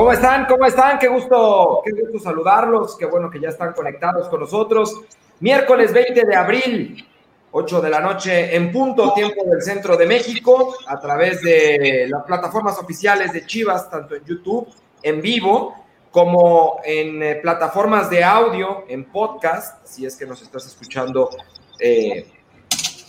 ¿Cómo están? ¿Cómo están? Qué gusto, qué gusto saludarlos. Qué bueno que ya están conectados con nosotros. Miércoles 20 de abril, 8 de la noche en punto, tiempo del centro de México, a través de las plataformas oficiales de Chivas, tanto en YouTube, en vivo, como en eh, plataformas de audio, en podcast, si es que nos estás escuchando eh,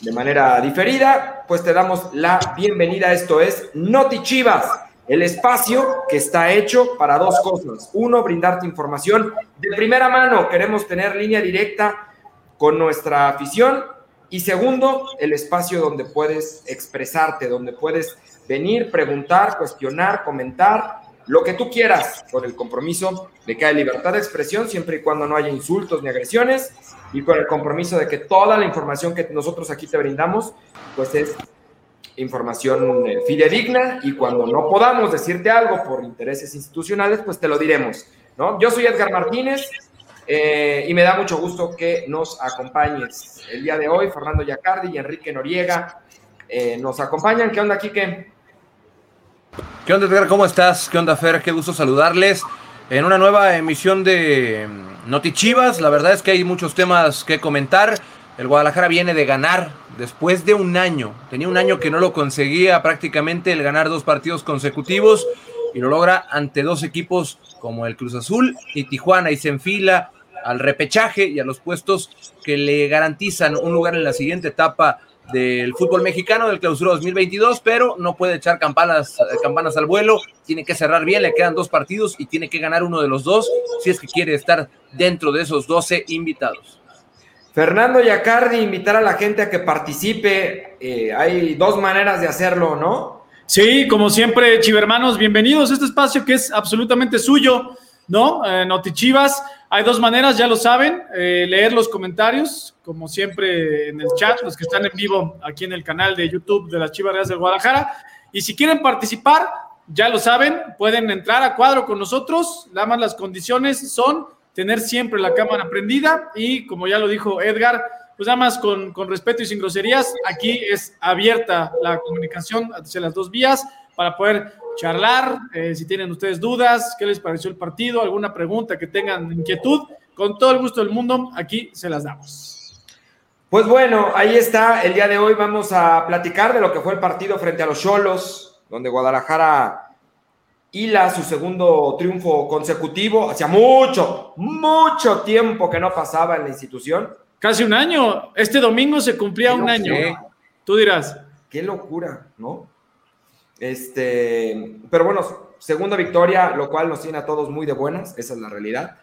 de manera diferida, pues te damos la bienvenida. Esto es Noti Chivas, el espacio que está hecho para dos cosas. Uno, brindarte información de primera mano. Queremos tener línea directa con nuestra afición. Y segundo, el espacio donde puedes expresarte, donde puedes venir, preguntar, cuestionar, comentar, lo que tú quieras, con el compromiso de que hay libertad de expresión siempre y cuando no haya insultos ni agresiones y con el compromiso de que toda la información que nosotros aquí te brindamos, pues es información eh, fidedigna y cuando no podamos decirte algo por intereses institucionales, pues te lo diremos, ¿no? Yo soy Edgar Martínez eh, y me da mucho gusto que nos acompañes. El día de hoy, Fernando Yacardi y Enrique Noriega eh, nos acompañan. ¿Qué onda, Quique? ¿Qué onda, Edgar? ¿Cómo estás? ¿Qué onda, Fer? Qué gusto saludarles en una nueva emisión de Noti Chivas. La verdad es que hay muchos temas que comentar. El Guadalajara viene de ganar después de un año. Tenía un año que no lo conseguía prácticamente el ganar dos partidos consecutivos y lo logra ante dos equipos como el Cruz Azul y Tijuana y se enfila al repechaje y a los puestos que le garantizan un lugar en la siguiente etapa del fútbol mexicano del clausura 2022, pero no puede echar campanas, campanas al vuelo, tiene que cerrar bien, le quedan dos partidos y tiene que ganar uno de los dos si es que quiere estar dentro de esos 12 invitados. Fernando Yacardi, invitar a la gente a que participe, eh, hay dos maneras de hacerlo, ¿no? Sí, como siempre, chivermanos, bienvenidos a este espacio que es absolutamente suyo, ¿no? Eh, Notichivas, hay dos maneras, ya lo saben, eh, leer los comentarios, como siempre en el chat, los que están en vivo aquí en el canal de YouTube de las Chivas Reales de Guadalajara. Y si quieren participar, ya lo saben, pueden entrar a cuadro con nosotros. Nada más las condiciones son tener siempre la cámara prendida y, como ya lo dijo Edgar, pues nada más con, con respeto y sin groserías, aquí es abierta la comunicación hacia las dos vías para poder charlar, eh, si tienen ustedes dudas, qué les pareció el partido, alguna pregunta que tengan inquietud, con todo el gusto del mundo, aquí se las damos. Pues bueno, ahí está, el día de hoy vamos a platicar de lo que fue el partido frente a los Cholos, donde Guadalajara hila su segundo triunfo consecutivo, hacía mucho, mucho tiempo que no pasaba en la institución. Casi un año, este domingo se cumplía un año. Tú dirás. Qué locura, ¿no? Este, pero bueno, segunda victoria, lo cual nos tiene a todos muy de buenas, esa es la realidad.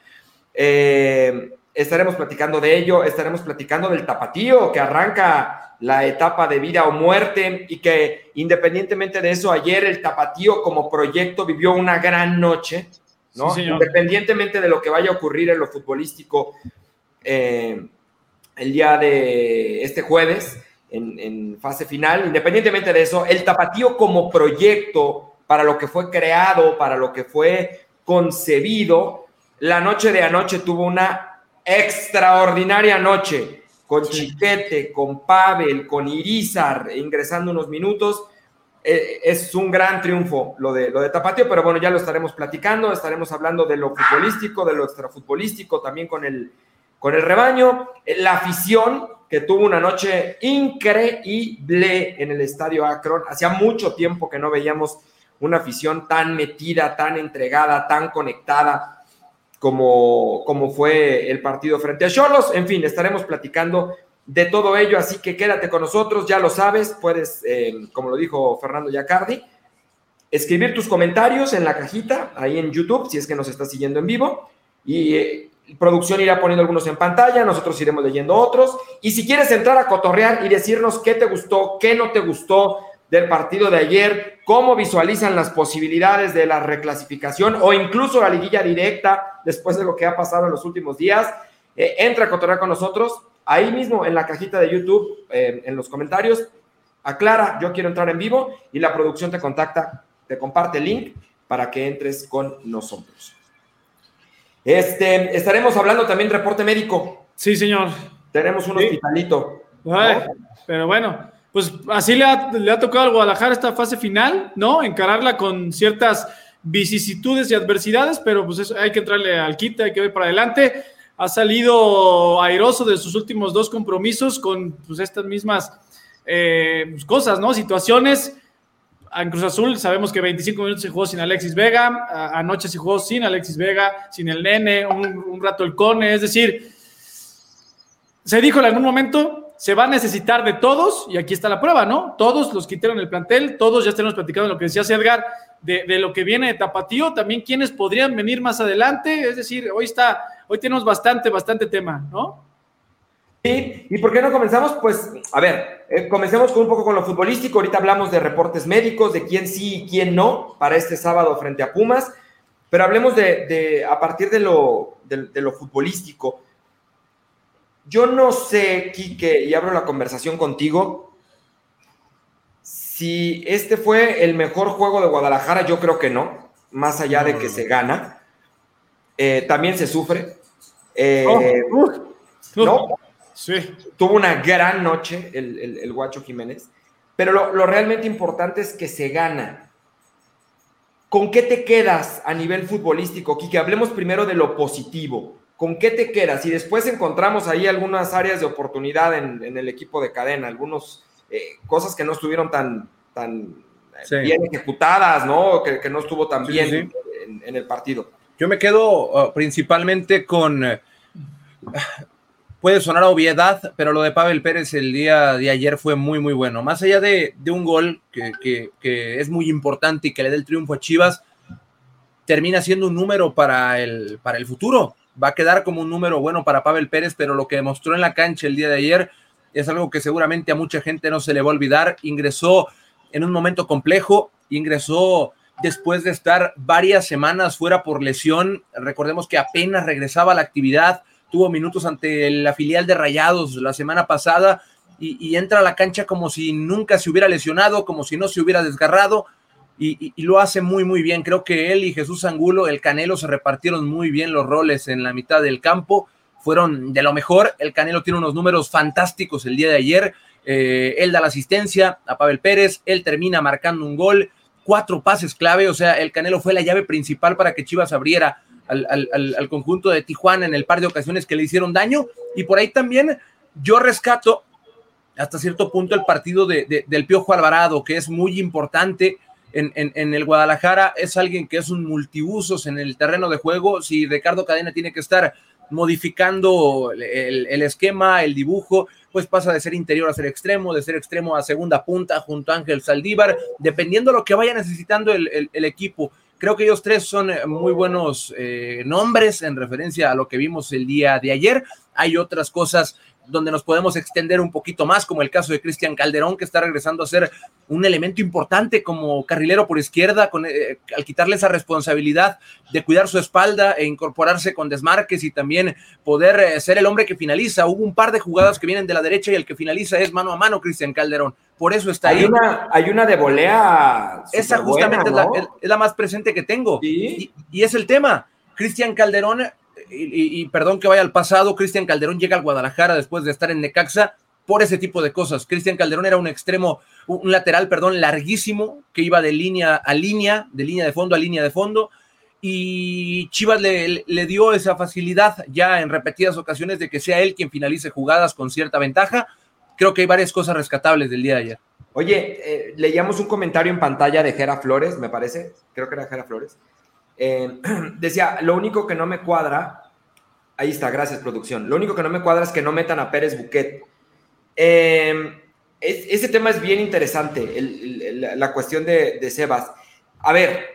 Eh, estaremos platicando de ello, estaremos platicando del tapatío que arranca la etapa de vida o muerte y que independientemente de eso, ayer el tapatío como proyecto vivió una gran noche, ¿no? independientemente de lo que vaya a ocurrir en lo futbolístico eh, el día de este jueves en, fase final. Independientemente de eso, el tapatío como proyecto para lo que fue creado, para lo que fue concebido, la noche de anoche tuvo una extraordinaria noche con Chiquete, con Pavel, con Irizar, ingresando unos minutos. Eh, es un gran triunfo lo de, lo de Tapatío, pero bueno, ya lo estaremos platicando, estaremos hablando de lo futbolístico, de lo extrafutbolístico, también con el, con el rebaño, la afición, que tuvo una noche increíble en el estadio Akron. Hacía mucho tiempo que no veíamos una afición tan metida, tan entregada, tan conectada como, como fue el partido frente a Cholos. En fin, estaremos platicando de todo ello, así que quédate con nosotros, ya lo sabes, puedes, eh, como lo dijo Fernando Yacardi, escribir tus comentarios en la cajita, ahí en YouTube, si es que nos estás siguiendo en vivo, y eh, producción irá poniendo algunos en pantalla, nosotros iremos leyendo otros. Y si quieres entrar a cotorrear y decirnos qué te gustó, qué no te gustó del partido de ayer, cómo visualizan las posibilidades de la reclasificación o incluso la liguilla directa después de lo que ha pasado en los últimos días, eh, entra a cotorrear con nosotros. Ahí mismo en la cajita de YouTube, eh, en los comentarios, aclara, yo quiero entrar en vivo y la producción te contacta, te comparte el link para que entres con nosotros. Este, estaremos hablando también reporte médico. Sí, señor. Tenemos un hospitalito. Pero bueno, pues así le ha, tocado al Guadalajara esta fase final, ¿no? Encararla con ciertas vicisitudes y adversidades, pero pues hay que entrarle al quita, hay que ver para adelante. Ha salido airoso de sus últimos dos compromisos con pues, estas mismas eh, pues, cosas, ¿no? Situaciones. En Cruz Azul sabemos que 25 minutos se jugó sin Alexis Vega, anoche se jugó sin Alexis Vega, sin el nene, un, un rato el Cone, es decir, se dijo en algún momento, se va a necesitar de todos, y aquí está la prueba, ¿no? Todos los quitaron el plantel, todos ya tenemos platicado en lo que decía Edgar, de, de, lo que viene de Tapatío, también quienes podrían venir más adelante, es decir, hoy está, hoy tenemos bastante, bastante tema, ¿no? Sí, ¿y por qué no comenzamos? Pues, a ver, eh, comencemos con un poco con lo futbolístico, ahorita hablamos de reportes médicos, de quién sí y quién no para este sábado frente a Pumas, pero hablemos de, de a partir de lo, de, de lo futbolístico. Yo no sé, Quique, y abro la conversación contigo, si este fue el mejor juego de Guadalajara, yo creo que no, más allá de que se gana. Eh, también se sufre. Eh, Oh, uh, ¿no? Sí. Tuvo una gran noche el, el- el Guacho Jiménez, pero lo, lo realmente importante es que se gana. ¿Con qué te quedas a nivel futbolístico, Quique? Hablemos primero de lo positivo. ¿Con qué te quedas? Y después encontramos ahí algunas áreas de oportunidad en, en el equipo de cadena, algunas cosas que no estuvieron tan, tan eh, Sí. bien ejecutadas, ¿no? Que, que no estuvo tan Sí, bien sí. En, en el partido. Yo me quedo uh, principalmente con. eh, puede sonar a obviedad, pero lo de Pavel Pérez el día de ayer fue muy, muy bueno. Más allá de, de un gol que, que- que es muy importante y que le dé el triunfo a Chivas, termina siendo un número para el, para el futuro. Va a quedar como un número bueno para Pavel Pérez, pero lo que demostró en la cancha el día de ayer es algo que seguramente a mucha gente no se le va a olvidar. Ingresó en un momento complejo, ingresó después de estar varias semanas fuera por lesión. Recordemos que apenas regresaba a la actividad, tuvo minutos ante la filial de Rayados la semana pasada y, y entra a la cancha como si nunca se hubiera lesionado, como si no se hubiera desgarrado. Y, lo hace muy, muy bien. Creo que él y Jesús Angulo, el Canelo, se repartieron muy bien los roles en la mitad del campo. Fueron de lo mejor. El Canelo tiene unos números fantásticos el día de ayer. Eh, él da la asistencia a Pavel Pérez. Él termina marcando un gol. Cuatro pases clave. O sea, el Canelo fue la llave principal para que Chivas abriera al, conjunto de Tijuana en el par de ocasiones que le hicieron daño. Y por ahí también yo rescato hasta cierto punto el partido de- del Piojo Alvarado, que es muy importante en, en- en el Guadalajara. Es alguien que es un multiusos en el terreno de juego. Si Ricardo Cadena tiene que estar modificando el, esquema, el dibujo, pues pasa de ser interior a ser extremo, de ser extremo a segunda punta junto a Ángel Saldívar, dependiendo de lo que vaya necesitando el equipo. Creo que ellos tres son eh, muy buenos eh, nombres en referencia a lo que vimos el día de ayer. Hay otras cosas donde nos podemos extender un poquito más, como el caso de Cristian Calderón, que está regresando a ser un elemento importante como carrilero por izquierda, con, eh, al quitarle esa responsabilidad de cuidar su espalda e incorporarse con desmarques y también poder eh, ser el hombre que finaliza. Hubo un par de jugadas que vienen de la derecha y el que finaliza es mano a mano Cristian Calderón. Por eso está Hay ahí. una, hay una de volea. Esa justamente ¿no? es, la, es- es la más presente que tengo. Sí. Y, y es el tema. Cristian Calderón, y, perdón que vaya al pasado, Cristian Calderón llega al Guadalajara después de estar en Necaxa por ese tipo de cosas. Cristian Calderón era un extremo, un lateral, perdón, larguísimo, que iba de línea a línea, de línea de fondo a línea de fondo. Y Chivas le, le dio esa facilidad ya en repetidas ocasiones de que sea él quien finalice jugadas con cierta ventaja. Creo que hay varias cosas rescatables del día de ayer. Oye, eh, leíamos un comentario en pantalla de Jera Flores, me parece, creo que era Jera Flores. Eh, decía, lo único que no me cuadra, ahí está, gracias producción, lo único que no me cuadra es que no metan a Pérez Buquet. Eh, es- ese tema es bien interesante, el- el- la cuestión de, de Sebas. A ver,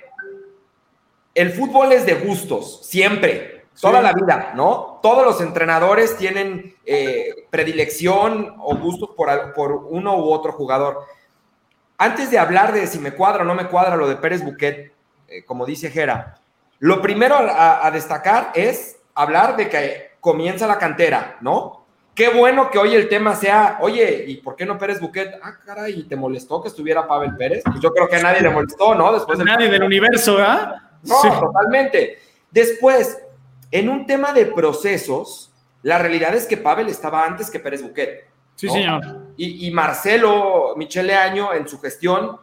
el fútbol es de gustos, siempre, toda Sí. la vida, ¿no? Todos los entrenadores tienen eh, predilección o gustos por, por uno u otro jugador. Antes de hablar de si me cuadra o no me cuadra lo de Pérez Buquet, eh, como dice Jera, lo primero a, a destacar es hablar de que comienza la cantera, ¿no? Qué bueno que hoy el tema sea, oye, ¿y por qué no Pérez Buquet? Ah, caray, ¿te molestó que estuviera Pavel Pérez? Pues yo creo que a nadie le molestó, ¿no? Después del Nadie del universo, ¿ah? no, Sí. totalmente. Después, en un tema de procesos, la realidad es que Pavel estaba antes que Pérez Buquet. Sí, señor. Y, y Marcelo Michele Año, en su gestión,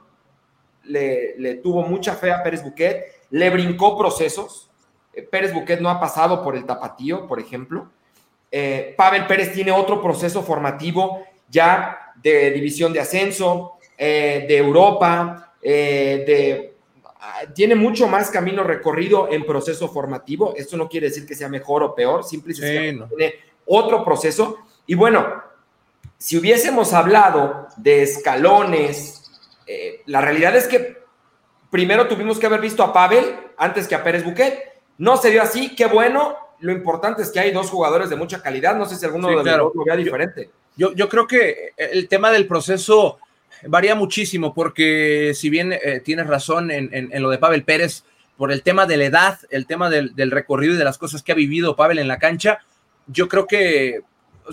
le, tuvo mucha fe a Pérez Buquet, le brincó procesos. Eh, Pérez Buquet no ha pasado por el tapatío, por ejemplo. Eh, Pavel Pérez tiene otro proceso formativo ya de división de ascenso, eh, de Europa, de ah, tiene mucho más camino recorrido en proceso formativo. Esto no quiere decir que sea mejor o peor, simplemente tiene otro proceso. Y bueno, si hubiésemos hablado de escalones, eh, la realidad es que primero tuvimos que haber visto a Pavel antes que a Pérez Buquet. No se dio así, qué bueno. Lo importante es que hay dos jugadores de mucha calidad. No sé si alguno de los dos lo vea diferente. Yo, yo, creo que el tema del proceso varía muchísimo, porque si bien eh, tienes razón en, en, lo de Pavel Pérez, por el tema de la edad, el tema del, del, recorrido y de las cosas que ha vivido Pavel en la cancha, yo creo que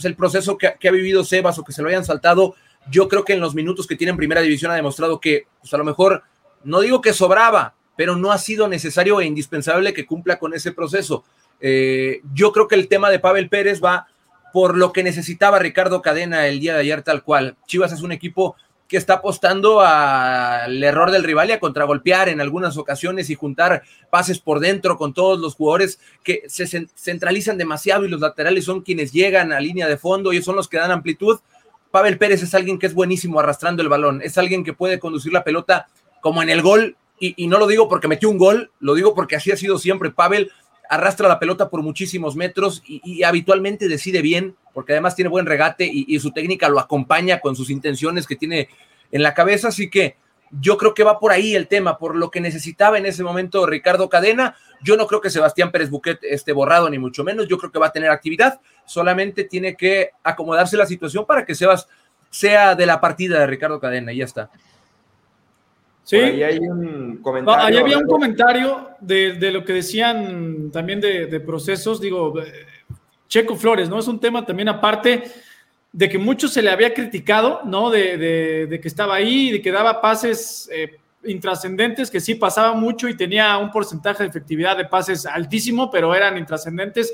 el proceso que, ha vivido Sebas o que se lo hayan saltado, yo creo que en los minutos que tiene en primera división ha demostrado que, pues a lo mejor, no digo que sobraba, pero no ha sido necesario e indispensable que cumpla con ese proceso. Eh, yo creo que el tema de Pavel Pérez va por lo que necesitaba Ricardo Cadena el día de ayer, tal cual. Chivas es un equipo que está apostando al error del rival y a contragolpear en algunas ocasiones y juntar pases por dentro con todos los jugadores que se centralizan demasiado y los laterales son quienes llegan a línea de fondo y son los que dan amplitud. Pavel Pérez es alguien que es buenísimo arrastrando el balón, es alguien que puede conducir la pelota como en el gol y, y no lo digo porque metió un gol, lo digo porque así ha sido siempre. Pavel arrastra la pelota por muchísimos metros y, habitualmente decide bien, porque además tiene buen regate y, su técnica lo acompaña con sus intenciones que tiene en la cabeza. Así que yo creo que va por ahí el tema, por lo que necesitaba en ese momento Ricardo Cadena. Yo no creo que Sebastián Pérez Buquet esté borrado, ni mucho menos. Yo creo que va a tener actividad. Solamente tiene que acomodarse la situación para que Sebas sea de la partida de Ricardo Cadena y ya está. Sí. ahí hay un comentario. ahí había un comentario de, lo que decían también de, procesos. Digo, eh, Checo Flores, ¿no? Es un tema también aparte de que mucho se le había criticado, ¿no? De, que estaba ahí, de que daba pases eh, intrascendentes, que sí pasaba mucho y tenía un porcentaje de efectividad de pases altísimo, pero eran intrascendentes.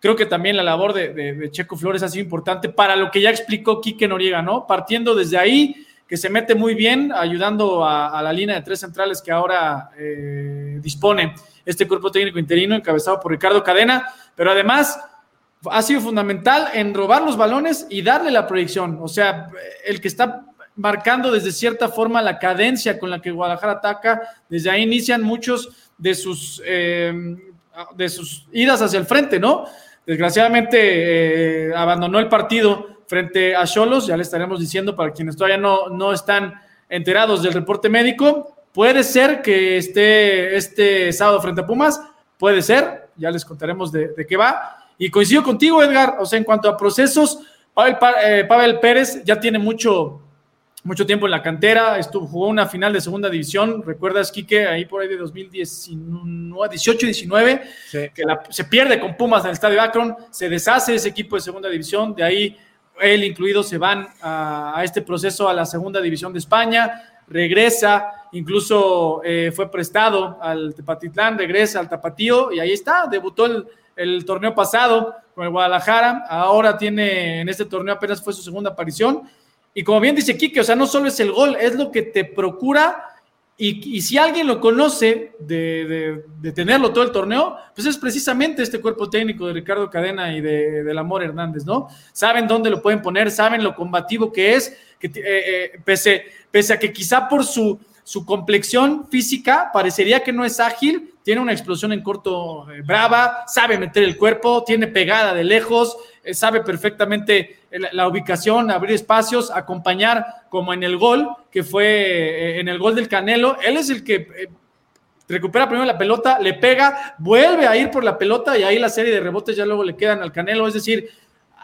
Creo que también la labor de, Checo Flores ha sido importante para lo que ya explicó Quique Noriega, ¿no? Partiendo desde ahí que se mete muy bien ayudando a, la línea de tres centrales que ahora eh, dispone este cuerpo técnico interino encabezado por Ricardo Cadena, pero además ha sido fundamental en robar los balones y darle la proyección, o sea, el que está marcando desde cierta forma la cadencia con la que Guadalajara ataca, desde ahí inician muchos de sus, eh, de sus idas hacia el frente, ¿no? Desgraciadamente eh, abandonó el partido frente a Cholos, ya le estaremos diciendo para quienes todavía no, no están enterados del reporte médico, puede ser que esté este sábado frente a Pumas, puede ser, ya les contaremos de, qué va. Y coincido contigo, Edgar, o sea, en cuanto a procesos, Pavel, eh, Pavel Pérez ya tiene mucho, mucho tiempo en la cantera, estuvo, jugó una final de segunda división, recuerdas, Quique, ahí por ahí de 2019, 18 19, que se pierde con Pumas en el Estadio Akron, se deshace ese equipo de segunda división, de ahí él incluido se van a, este proceso a la segunda división de España, regresa, incluso eh, fue prestado al Tepatitlán, regresa al Tapatío y ahí está, debutó el, torneo pasado con el Guadalajara, ahora tiene en este torneo apenas fue su segunda aparición y como bien dice Quique, o sea, no solo es el gol, es lo que te procura y, si alguien lo conoce de, tenerlo todo el torneo, pues es precisamente este cuerpo técnico de Ricardo Cadena y de, del Amor Hernández, ¿no? Saben dónde lo pueden poner, saben lo combativo que es, eh, eh, pese, pese a que quizá por su, su complexión física parecería que no es ágil, tiene una explosión en corto eh, brava, sabe meter el cuerpo, tiene pegada de lejos, sabe perfectamente la, ubicación, abrir espacios, acompañar como en el gol, que fue eh, en el gol del Canelo. Él es el que eh, recupera primero la pelota, le pega, vuelve a ir por la pelota y ahí la serie de rebotes ya luego le quedan al Canelo. Es decir,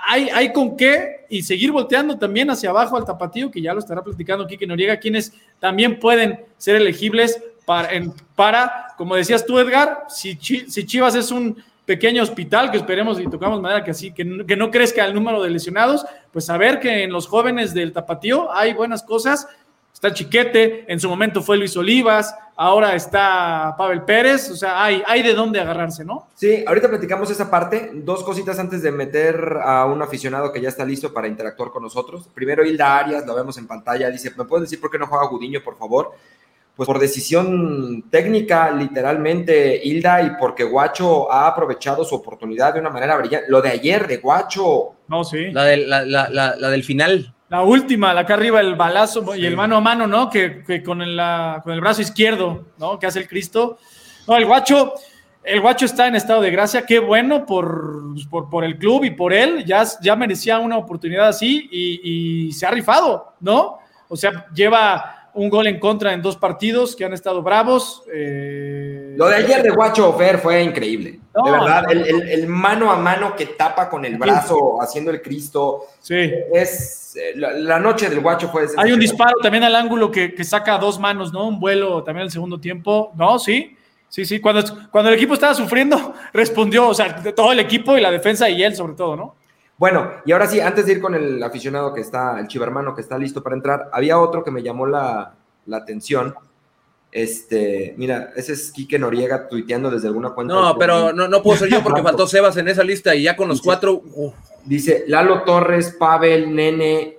hay, hay con qué y seguir volteando también hacia abajo al tapatío, que ya lo estará platicando Kike Noriega, quienes también pueden ser elegibles para, para como decías tú, Edgar, si, si Chivas es un pequeño hospital, que esperemos y tocamos manera que así, que, no crezca el número de lesionados, pues saber que en los jóvenes del Tapatío hay buenas cosas. Está Chiquete, en su momento fue Luis Olivas, ahora está Pavel Pérez, o sea, hay, hay de dónde agarrarse, ¿no? Sí, ahorita platicamos esa parte. Dos cositas antes de meter a un aficionado que ya está listo para interactuar con nosotros. Primero, Hilda Arias, lo vemos en pantalla, dice, ¿me puedes decir por qué no juega Gudiño, por favor? Pues por decisión técnica, literalmente, Hilda, y porque Guacho ha aprovechado su oportunidad de una manera brillante. Lo de ayer de Guacho. No, sí. La, del, la, la, la, del final. La última, la acá arriba, el balazo y el mano a mano, ¿no? Que, que con, el, con el brazo izquierdo, ¿no? Que hace el Cristo. No, el Guacho, el Guacho está en estado de gracia. Qué bueno por, por, por el club y por él. Ya, ya merecía una oportunidad así y, y se ha rifado, ¿no? O sea, lleva un gol en contra en dos partidos que han estado bravos. Eh, Lo de ayer de Guacho Fer fue increíble. de verdad, el, mano a mano que tapa con el brazo haciendo el Cristo. Sí. Es eh, la, noche del Guacho fue. Hay un disparo también al ángulo que, que, saca dos manos, ¿no? Un vuelo también el segundo tiempo. No, sí. Sí, sí. Cuando, cuando el equipo estaba sufriendo, respondió, o sea, todo el equipo y la defensa y él sobre todo, ¿no? Bueno, y ahora sí, antes de ir con el aficionado que está, el chivermano que está listo para entrar, había otro que me llamó la, atención. Este, mira, ese es Quique Noriega tuiteando desde alguna cuenta. No, pero no, no puedo ser yo porque faltó Sebas en esa lista y ya con los cuatro. Dice Lalo Torres, Pavel, Nene,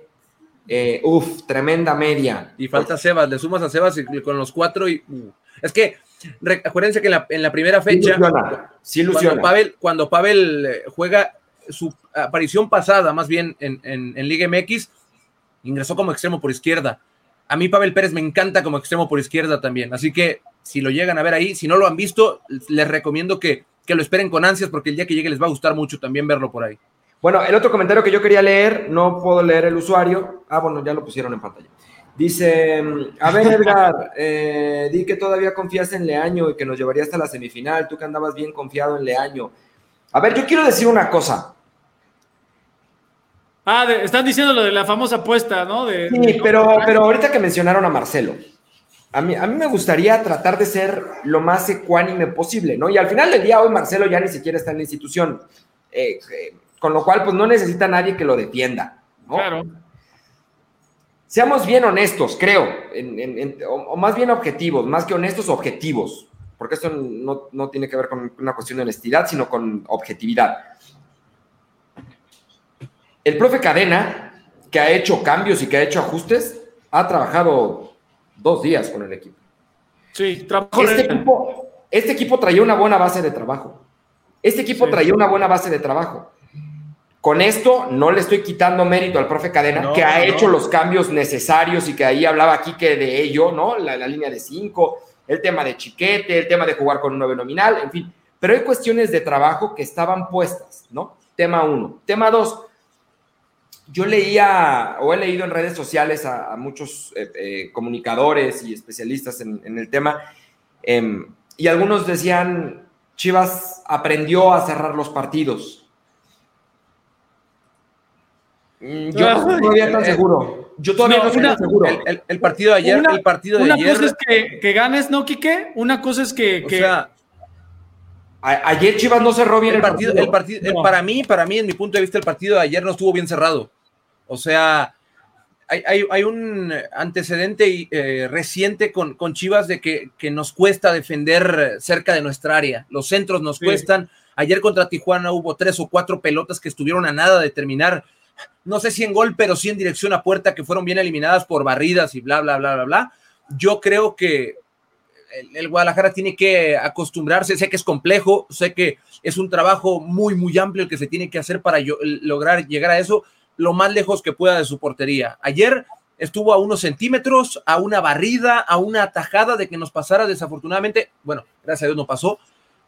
eh, uf, tremenda media. Y falta Sebas, le sumas a Sebas y, con los cuatro y. Uh. Es que, acuérdense que en la, primera fecha. Sí Cuando Pavel, cuando Pavel eh, juega su aparición pasada, más bien en, en, Liga MX, ingresó como extremo por izquierda. A mí Pavel Pérez me encanta como extremo por izquierda también, así que si lo llegan a ver ahí, si no lo han visto, les recomiendo que, que lo esperen con ansias porque el día que llegue les va a gustar mucho también verlo por ahí. Bueno, el otro comentario que yo quería leer, no puedo leer el usuario. Ah, bueno, ya lo pusieron en pantalla. Dice, a ver Edgar, eh, di que todavía confías en Leaño y que nos llevaría hasta la semifinal, tú que andabas bien confiado en Leaño. A ver, yo quiero decir una cosa. Ah, están diciendo lo de la famosa apuesta, ¿no? sí, pero, pero ahorita que mencionaron a Marcelo, a mí, a mí me gustaría tratar de ser lo más ecuánime posible, ¿no? Y al final del día, hoy Marcelo ya ni siquiera está en la institución, eh, eh, con lo cual, pues no necesita nadie que lo defienda, ¿no? Claro. Seamos bien honestos, creo, o, más bien objetivos, más que honestos, objetivos, porque esto no, no tiene que ver con una cuestión de honestidad, sino con objetividad el profe Cadena, que ha hecho cambios y que ha hecho ajustes, ha trabajado dos días con el equipo. Sí, trabajó. Este, equipo, este equipo traía una buena base de trabajo. Este equipo traía una buena base de trabajo. Con esto no le estoy quitando mérito al profe Cadena, que ha hecho los cambios necesarios y que ahí hablaba aquí que de ello, ¿no? La, la, línea de cinco, el tema de chiquete, el tema de jugar con un nueve nominal, en fin. Pero hay cuestiones de trabajo que estaban puestas, ¿no? Tema uno. Tema dos, yo leía o he leído en redes sociales a, muchos eh, eh, comunicadores y especialistas en, el tema, em, y algunos decían, Chivas aprendió a cerrar los partidos. Mm, yo no todavía tan seguro. Yo todavía no, estoy tan seguro. El, partido de ayer, el partido de una ayer. Una cosa es que, ganes, ¿no, Quique? Una cosa es que. ayer Chivas no cerró bien el partido. El partido, Para mí, para mí, en mi punto de vista, el partido de ayer no estuvo bien cerrado. O sea, hay, un antecedente eh, reciente con, Chivas de que, nos cuesta defender cerca de nuestra área. Los centros nos cuestan. Ayer contra Tijuana hubo tres o cuatro pelotas que estuvieron a nada de terminar. No sé si en gol, pero sí en dirección a puerta, que fueron bien eliminadas por barridas y bla, bla, bla, bla, bla. Yo creo que el, Guadalajara tiene que acostumbrarse. Sé que es complejo, sé que es un trabajo muy, muy amplio el que se tiene que hacer para lograr llegar a eso, lo más lejos que pueda de su portería. Ayer estuvo a unos centímetros, a una barrida, a una atajada de que nos pasara desafortunadamente, bueno, gracias a Dios no pasó,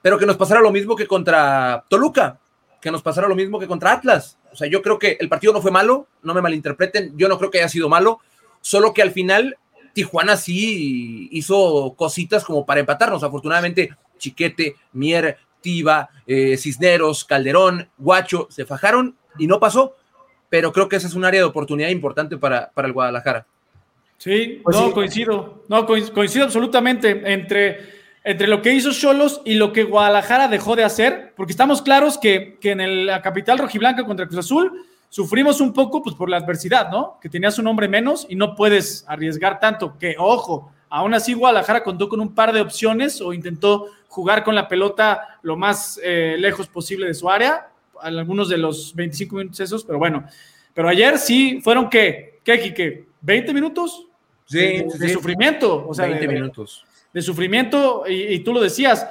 pero que nos pasara lo mismo que contra Toluca, que nos pasara lo mismo que contra Atlas. O sea, yo creo que el partido no fue malo, no me malinterpreten, yo no creo que haya sido malo, solo que al final Tijuana sí hizo cositas como para empatarnos. Afortunadamente, Chiquete, Mier, Tiva, eh, Cisneros, Calderón, Guacho se fajaron y no pasó pero creo que ese es un área de oportunidad importante para, para el Guadalajara. Sí, pues no, coincido, no, coincido absolutamente entre, entre lo que hizo Cholos y lo que Guadalajara dejó de hacer, porque estamos claros que, que en la capital rojiblanca contra Cruz Azul sufrimos un poco pues, por la adversidad, ¿no? Que tenías un hombre menos y no puedes arriesgar tanto, que ojo, aún así Guadalajara contó con un par de opciones o intentó jugar con la pelota lo más eh, lejos posible de su área, algunos de los 25 minutos esos, pero bueno. Pero ayer sí fueron, ¿qué? ¿Qué, ¿20 minutos? de, sufrimiento. O sea, 20 minutos. De sufrimiento, y, tú lo decías,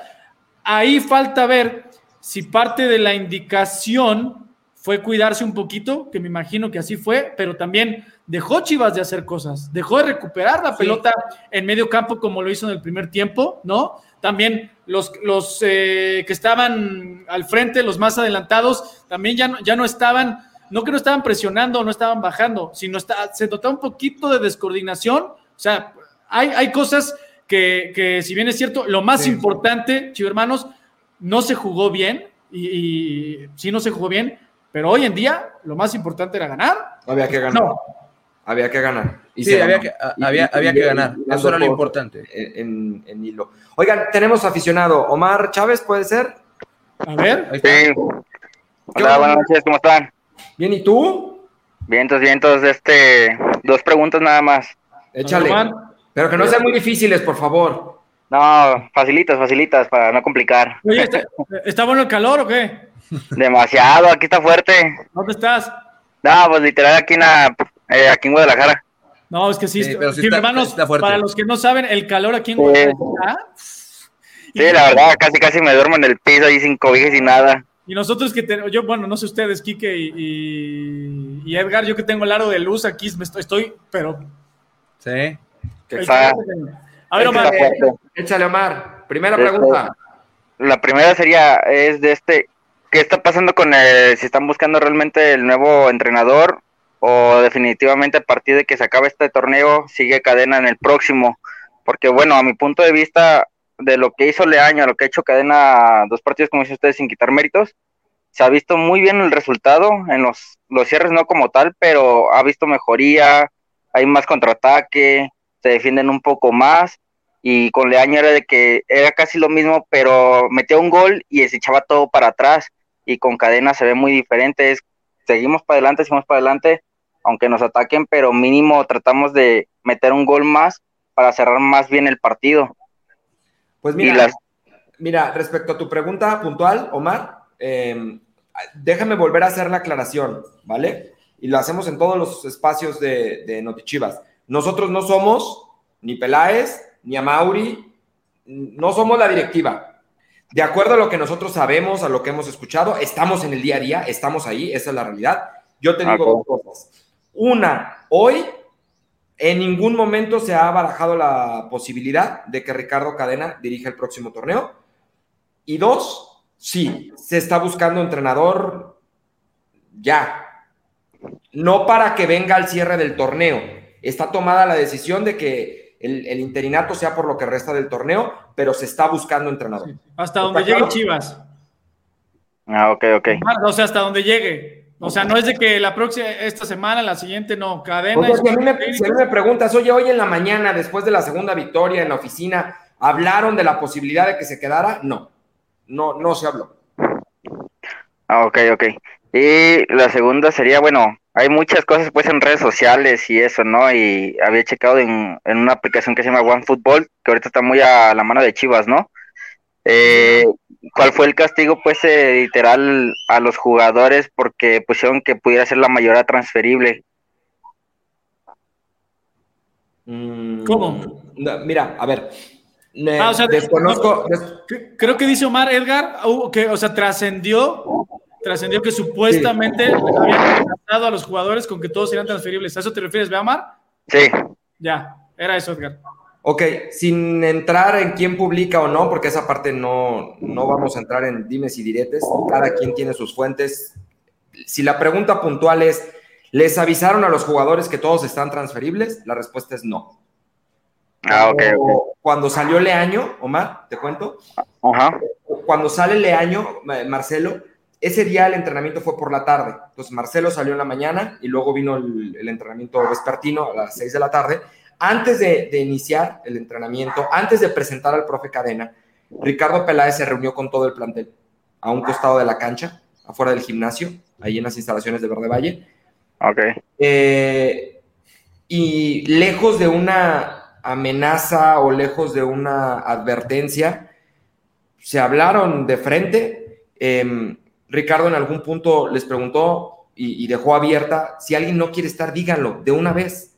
ahí falta ver si parte de la indicación fue cuidarse un poquito, que me imagino que así fue, pero también dejó Chivas de hacer cosas, dejó de recuperar la pelota en medio campo como lo hizo en el primer tiempo, ¿no? También los, los eh, que estaban al frente, los más adelantados, también ya no, ya no estaban, no que no estaban presionando no estaban bajando, sino está, se notaba un poquito de descoordinación. O sea, hay, hay cosas que, que, si bien es cierto, lo más importante, chivo hermanos, no se jugó bien, y, y, sí no se jugó bien, pero hoy en día lo más importante era ganar. Había que ganar. No, había que ganar. Y sí, había que, había, había que ganar. Eso era lo importante. En, hilo. Oigan, tenemos aficionado. Omar Chávez, ¿puede ser? A ver. Sí. Hola, buenas noches, ¿cómo están? Bien, ¿y tú? Vientos, vientos, este, dos preguntas nada más. Échale. Pero que no sean muy difíciles, por favor. No, facilitas, facilitas, para no complicar. Oye, ¿está, ¿está bueno el calor o qué? Demasiado, aquí está fuerte. ¿Dónde estás? No, pues literal aquí en la eh, aquí en Guadalajara. No, es que sí, hermanos, para los que no saben, el calor aquí en Guadalajara. Sí, la verdad, casi casi me duermo en el piso ahí sin cobijas y nada. Y nosotros que tenemos, yo, bueno, no sé ustedes, Quique y, Edgar, yo que tengo el aro de luz aquí, me estoy, estoy pero. Sí. A ver, Omar. Échale, Omar. Primera pregunta. La primera sería, es de este, ¿qué está pasando con el, si están buscando realmente el nuevo entrenador o definitivamente a partir de que se acabe este torneo sigue cadena en el próximo, porque bueno, a mi punto de vista de lo que hizo Leaño, a lo que ha hecho cadena dos partidos como dicen ustedes sin quitar méritos, se ha visto muy bien el resultado en los, los cierres no como tal, pero ha visto mejoría, hay más contraataque, se defienden un poco más y con Leaño era de que era casi lo mismo, pero metió un gol y se echaba todo para atrás y con cadena se ve muy diferente, seguimos para adelante, seguimos para adelante aunque nos ataquen, pero mínimo tratamos de meter un gol más para cerrar más bien el partido. Pues mira, mira respecto a tu pregunta puntual, Omar, em, déjame volver a hacer la aclaración, ¿vale? Y lo hacemos en todos los espacios de, de Notichivas. Nosotros no somos ni Peláez, ni Amauri, no somos la directiva. De acuerdo a lo que nosotros sabemos, a lo que hemos escuchado, estamos en el día a día, estamos ahí, esa es la realidad. Yo te digo dos cosas. Una, hoy en ningún momento se ha barajado la posibilidad de que Ricardo Cadena dirija el próximo torneo. Y dos, sí, se está buscando entrenador ya. No para que venga al cierre del torneo. Está tomada la decisión de que el, interinato sea por lo que resta del torneo, pero se está buscando entrenador. Hasta donde llegue Chivas. Ah, ok, ok. O sea, hasta donde llegue. O sea, no es de que la próxima, esta semana, la siguiente, no, cadena. si, a mí me, preguntas, oye, hoy en la mañana, después de la segunda victoria en la oficina, ¿hablaron de la posibilidad de que se quedara? No, no, no se habló. Ah, ok, ok. Y la segunda sería, bueno, hay muchas cosas pues en redes sociales y eso, ¿no? Y había checado en, en una aplicación que se llama OneFootball, que ahorita está muy a la mano de Chivas, ¿no? Eh, ¿Cuál fue el castigo, pues, eh, literal a los jugadores porque pusieron que pudiera ser la mayoría transferible? Mm, ¿Cómo? mira, a ver. Ah, desconozco. creo que dice Omar Edgar, que, o sea, trascendió, trascendió que supuestamente habían tratado a los jugadores con que todos serían transferibles. ¿A eso te refieres, ve, Omar? Sí. Ya, era eso, Edgar. Ok, sin entrar en quién publica o no, porque esa parte no, no vamos a entrar en dimes y diretes, cada quien tiene sus fuentes. Si la pregunta puntual es, ¿les avisaron a los jugadores que todos están transferibles? La respuesta es no. Ah, ok. Cuando salió Leaño, Omar, te cuento. Ajá. Cuando sale Leaño, Marcelo, ese día el entrenamiento fue por la tarde. Entonces Marcelo salió en la mañana y luego vino el, el entrenamiento vespertino a las 6 de la tarde antes de, iniciar el entrenamiento, antes de presentar al profe Cadena, Ricardo Peláez se reunió con todo el plantel a un costado de la cancha, afuera del gimnasio, ahí en las instalaciones de Verde Valle. Ok. Eh, y lejos de una amenaza o lejos de una advertencia, se hablaron de frente. Em, Ricardo en algún punto les preguntó y, y, dejó abierta, si alguien no quiere estar, díganlo de una vez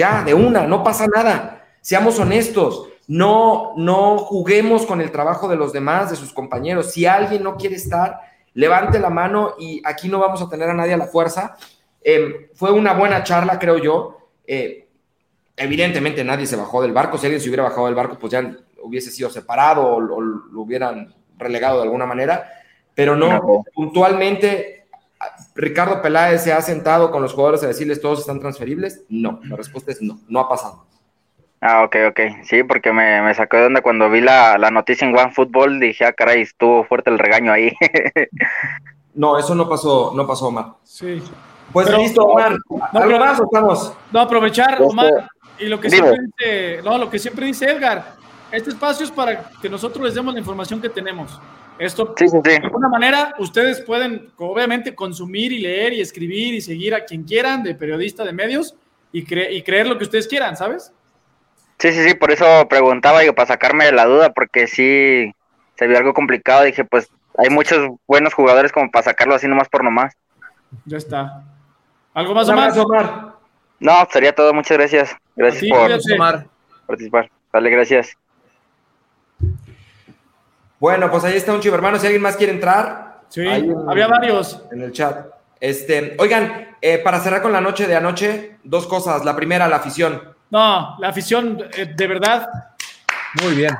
Ya, de una, no pasa nada. Seamos honestos. No, no juguemos con el trabajo de los demás, de sus compañeros. Si alguien no quiere estar, levante la mano y aquí no vamos a tener a nadie a la fuerza. Em, fue una buena charla, creo yo. Eh, evidentemente nadie se bajó del barco. Si alguien se hubiera bajado del barco, pues ya hubiese sido separado o, lo hubieran relegado de alguna manera. Pero no, puntualmente, Ricardo Peláez se ha sentado con los jugadores a decirles todos están transferibles. No, la respuesta es no, no ha pasado. Ah, ok, ok. Sí, porque me, me sacó de onda cuando vi la, la noticia en One Football. Dije, ah, caray, estuvo fuerte el regaño ahí. no, eso no pasó, no pasó, Omar. Sí. Pues listo, Omar. No, ¿Algo más estamos? No, aprovechar, Omar, y lo que siempre dice, no, lo que siempre dice Edgar, este espacio es para que nosotros les demos la información que tenemos. Esto, de alguna manera, ustedes pueden, obviamente, consumir y leer y escribir y seguir a quien quieran, de periodista, de medios, y, y creer lo que ustedes quieran, ¿sabes? Sí, sí, sí, por eso preguntaba, digo, para sacarme de la duda, porque sí se vio algo complicado. Dije, pues hay muchos buenos jugadores como para sacarlo así nomás por nomás. Ya está. ¿Algo más, Omar? Omar? No, sería todo. Muchas gracias. Gracias por participar. Dale, gracias. Bueno, pues ahí está un chivo hermano. Si alguien más quiere entrar. Sí, había varios. En el chat. Este, oigan, eh, para cerrar con la noche de anoche, dos cosas. La primera, la afición. No, la afición, eh, de verdad. Muy bien.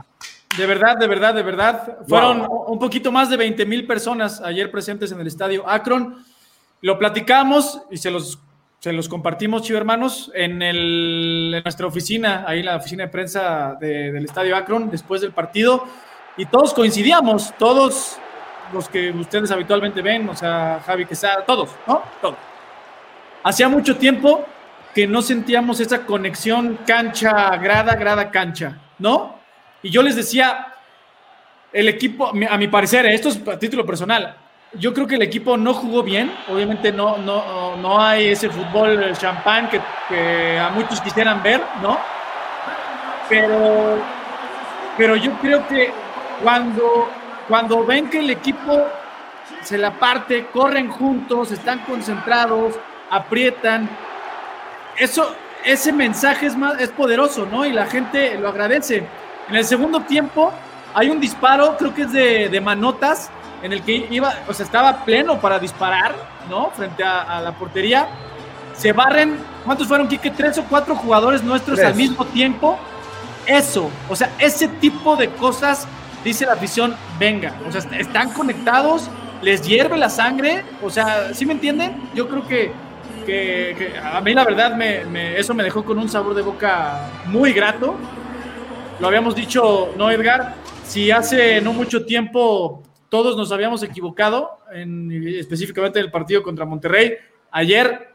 De verdad, de verdad, de verdad. Fueron un poquito más de 20 mil personas ayer presentes en el estadio Akron. Lo platicamos y se los, se los compartimos, chivo hermanos, en, el, en nuestra oficina, ahí en la oficina de prensa del estadio Akron, después del partido. Y todos coincidíamos, todos los que ustedes habitualmente ven, o sea, Javi Quesada, todos, ¿no? Todos. Hacía mucho tiempo que no sentíamos esa conexión cancha, grada, grada, cancha, ¿no? Y yo les decía, el equipo, a mi parecer, esto es a título personal, yo creo que el equipo no jugó bien, obviamente no, no, no hay ese fútbol champán que, que a muchos quisieran ver, ¿no? Pero, pero yo creo que cuando, cuando ven que el equipo se la parte, corren juntos, están concentrados, aprietan, eso, ese mensaje es, más, es poderoso, ¿no? Y la gente lo agradece. En el segundo tiempo hay un disparo, creo que es de, manotas, en el que iba, o sea, estaba pleno para disparar, ¿no? Frente a, la portería. Se barren, ¿cuántos fueron, Kike? Tres o cuatro jugadores nuestros al mismo tiempo. Eso, o sea, ese tipo de cosas, dice la afición, venga, o sea, están conectados, les hierve la sangre, o sea, ¿sí me entienden? Yo creo que que, a mí la verdad me, eso me dejó con un sabor de boca muy grato. Lo habíamos dicho, ¿no, Edgar? Si hace no mucho tiempo todos nos habíamos equivocado, en, específicamente en el partido contra Monterrey, ayer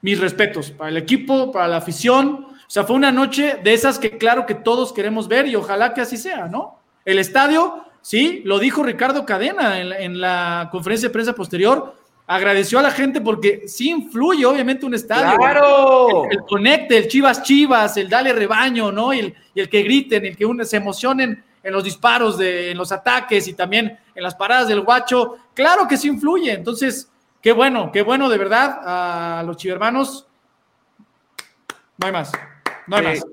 mis respetos para el equipo, para la afición. O sea, fue una noche de esas que claro que todos queremos ver y ojalá que así sea, ¿no? El estadio, sí, lo dijo Ricardo Cadena en en la conferencia de prensa posterior, agradeció a la gente porque sí influye, obviamente, un estadio. ¡Claro! El, conecte, el Chivas Chivas, el dale rebaño, ¿no? Y el, el que griten, el que se emocionen en los disparos, de, en los ataques y también en las paradas del guacho. Claro que sí influye. Entonces, qué bueno, qué bueno de verdad a los chivermanos. No hay más. No hay más.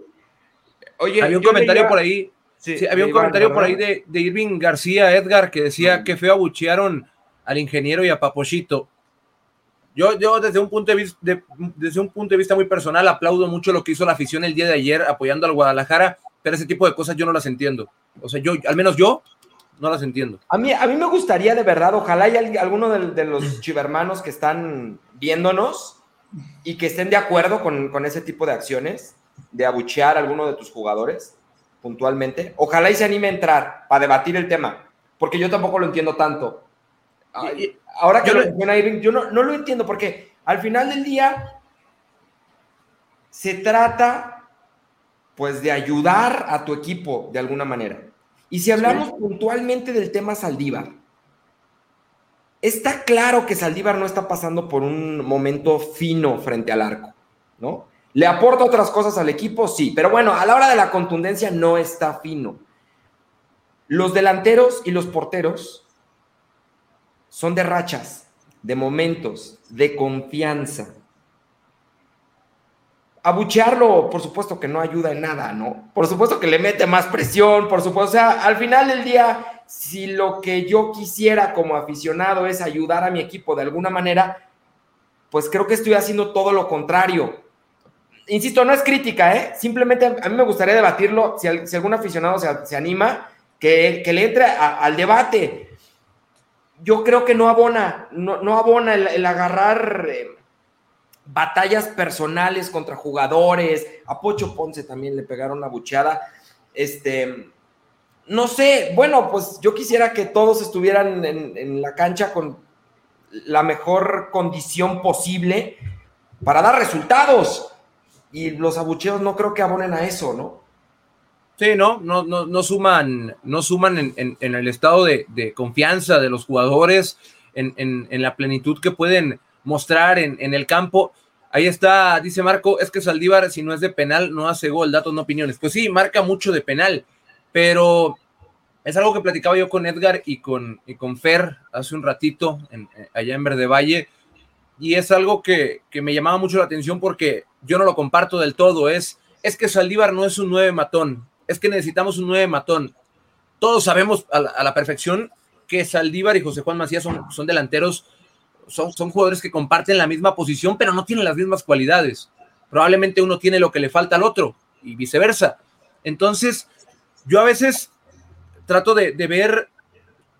Oye, había un comentario por ahí. Sí, había un comentario por ahí de, de, Irving García, Edgar, que decía que feo abuchearon al ingeniero y a Papochito. Yo, yo desde, un punto de vista, desde un punto de vista muy personal aplaudo mucho lo que hizo la afición el día de ayer apoyando al Guadalajara, pero ese tipo de cosas yo no las entiendo. O sea, yo, al menos yo, no las entiendo. A mí, a mí me gustaría de verdad, ojalá haya alguno de, los chivermanos que están viéndonos y que estén de acuerdo con, con, ese tipo de acciones, de abuchear a alguno de tus jugadores puntualmente. Ojalá y se anime a entrar para debatir el tema, porque yo tampoco lo entiendo tanto ahora que lo menciona Irving, yo no, lo entiendo porque al final del día se trata pues de ayudar a tu equipo de alguna manera. Y si hablamos puntualmente del tema Saldívar, está claro que Saldívar no está pasando por un momento fino frente al arco, ¿no? ¿Le aporta otras cosas al equipo? Sí, pero bueno, a la hora de la contundencia no está fino. Los delanteros y los porteros son de rachas, de momentos, de confianza. abuchearlo, por supuesto que no ayuda en nada, ¿no? Por supuesto que le mete más presión, por supuesto, o sea, al final del día, si lo que yo quisiera como aficionado es ayudar a mi equipo de alguna manera, pues creo que estoy haciendo todo lo contrario. Insisto, no es crítica, ¿eh? Simplemente a mí me gustaría debatirlo, si, algún aficionado se, anima, que, le entre al debate. Yo creo que no abona, no, abona el, agarrar... Eh, batallas personales contra jugadores. A Pocho Ponce también le pegaron la bucheada. Este, no sé, bueno, pues yo quisiera que todos estuvieran en, la cancha con la mejor condición posible para dar resultados. Y los abucheos no creo que abonen a eso, ¿no? Sí, no, no, no, suman, no suman en, el estado de, confianza de los jugadores, en, la plenitud que pueden mostrar en, el campo. Ahí está, dice Marco, es que Saldívar, si no es de penal, no hace gol, datos, no opiniones. Pues sí, marca mucho de penal, pero es algo que platicaba yo con Edgar y con, Fer hace un ratito, allá en Verde Valle, y es algo que, me llamaba mucho la atención porque yo no lo comparto del todo. Es, es que Saldívar no es un nueve matón, es que necesitamos un nueve matón. Todos sabemos a la, perfección que Saldívar y José Juan Macías son, son delanteros son, jugadores que comparten la misma posición, pero no tienen las mismas cualidades. Probablemente uno tiene lo que le falta al otro y viceversa. Entonces, yo a veces trato de, ver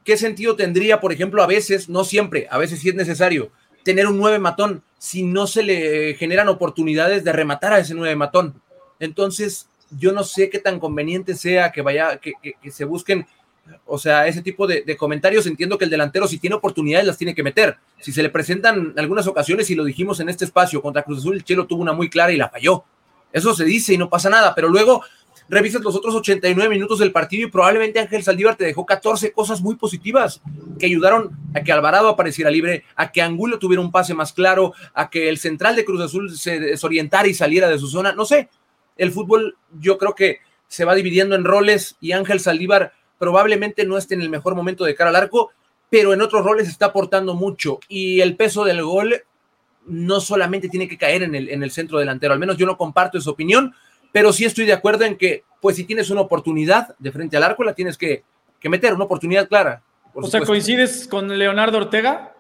qué sentido tendría, por ejemplo, a veces, no siempre, a veces sí es necesario, tener un nueve matón si no se le generan oportunidades de rematar a ese nueve matón. Entonces, yo no sé qué tan conveniente sea que vaya, que se busquen o sea, ese tipo de, comentarios, entiendo que el delantero si tiene oportunidades las tiene que meter. Si se le presentan algunas ocasiones, y lo dijimos en este espacio, contra Cruz Azul, el Chelo tuvo una muy clara y la falló. Eso se dice y no pasa nada, pero luego revisas los otros 89 minutos del partido y probablemente Ángel Saldívar te dejó 14 cosas muy positivas que ayudaron a que Alvarado apareciera libre, a que Angulo tuviera un pase más claro, a que el central de Cruz Azul se desorientara y saliera de su zona. No sé, el fútbol yo creo que se va dividiendo en roles y Ángel Saldívar probablemente no esté en el mejor momento de cara al arco, pero en otros roles está aportando mucho y el peso del gol no solamente tiene que caer en el, en el centro delantero, al menos yo no comparto esa opinión, pero sí estoy de acuerdo en que, pues si tienes una oportunidad de frente al arco, la tienes que, meter, una oportunidad clara. O sea, ¿coincides con Leonardo Ortega?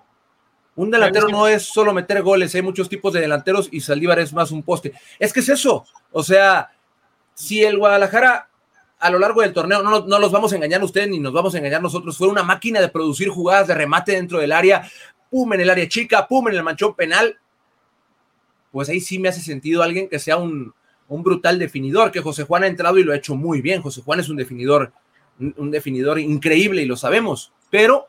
Un delantero no es solo meter goles, hay muchos tipos de delanteros y Saldívar es más un poste. Es que es eso, o sea, si el Guadalajara a lo largo del torneo, no, no los vamos a engañar ustedes ni nos vamos a engañar nosotros, fue una máquina de producir jugadas de remate dentro del área, pum en el área chica, pum en el manchón penal, pues ahí sí me hace sentido alguien que sea un, brutal definidor, que José Juan ha entrado y lo ha hecho muy bien, José Juan es un definidor, un definidor increíble y lo sabemos, pero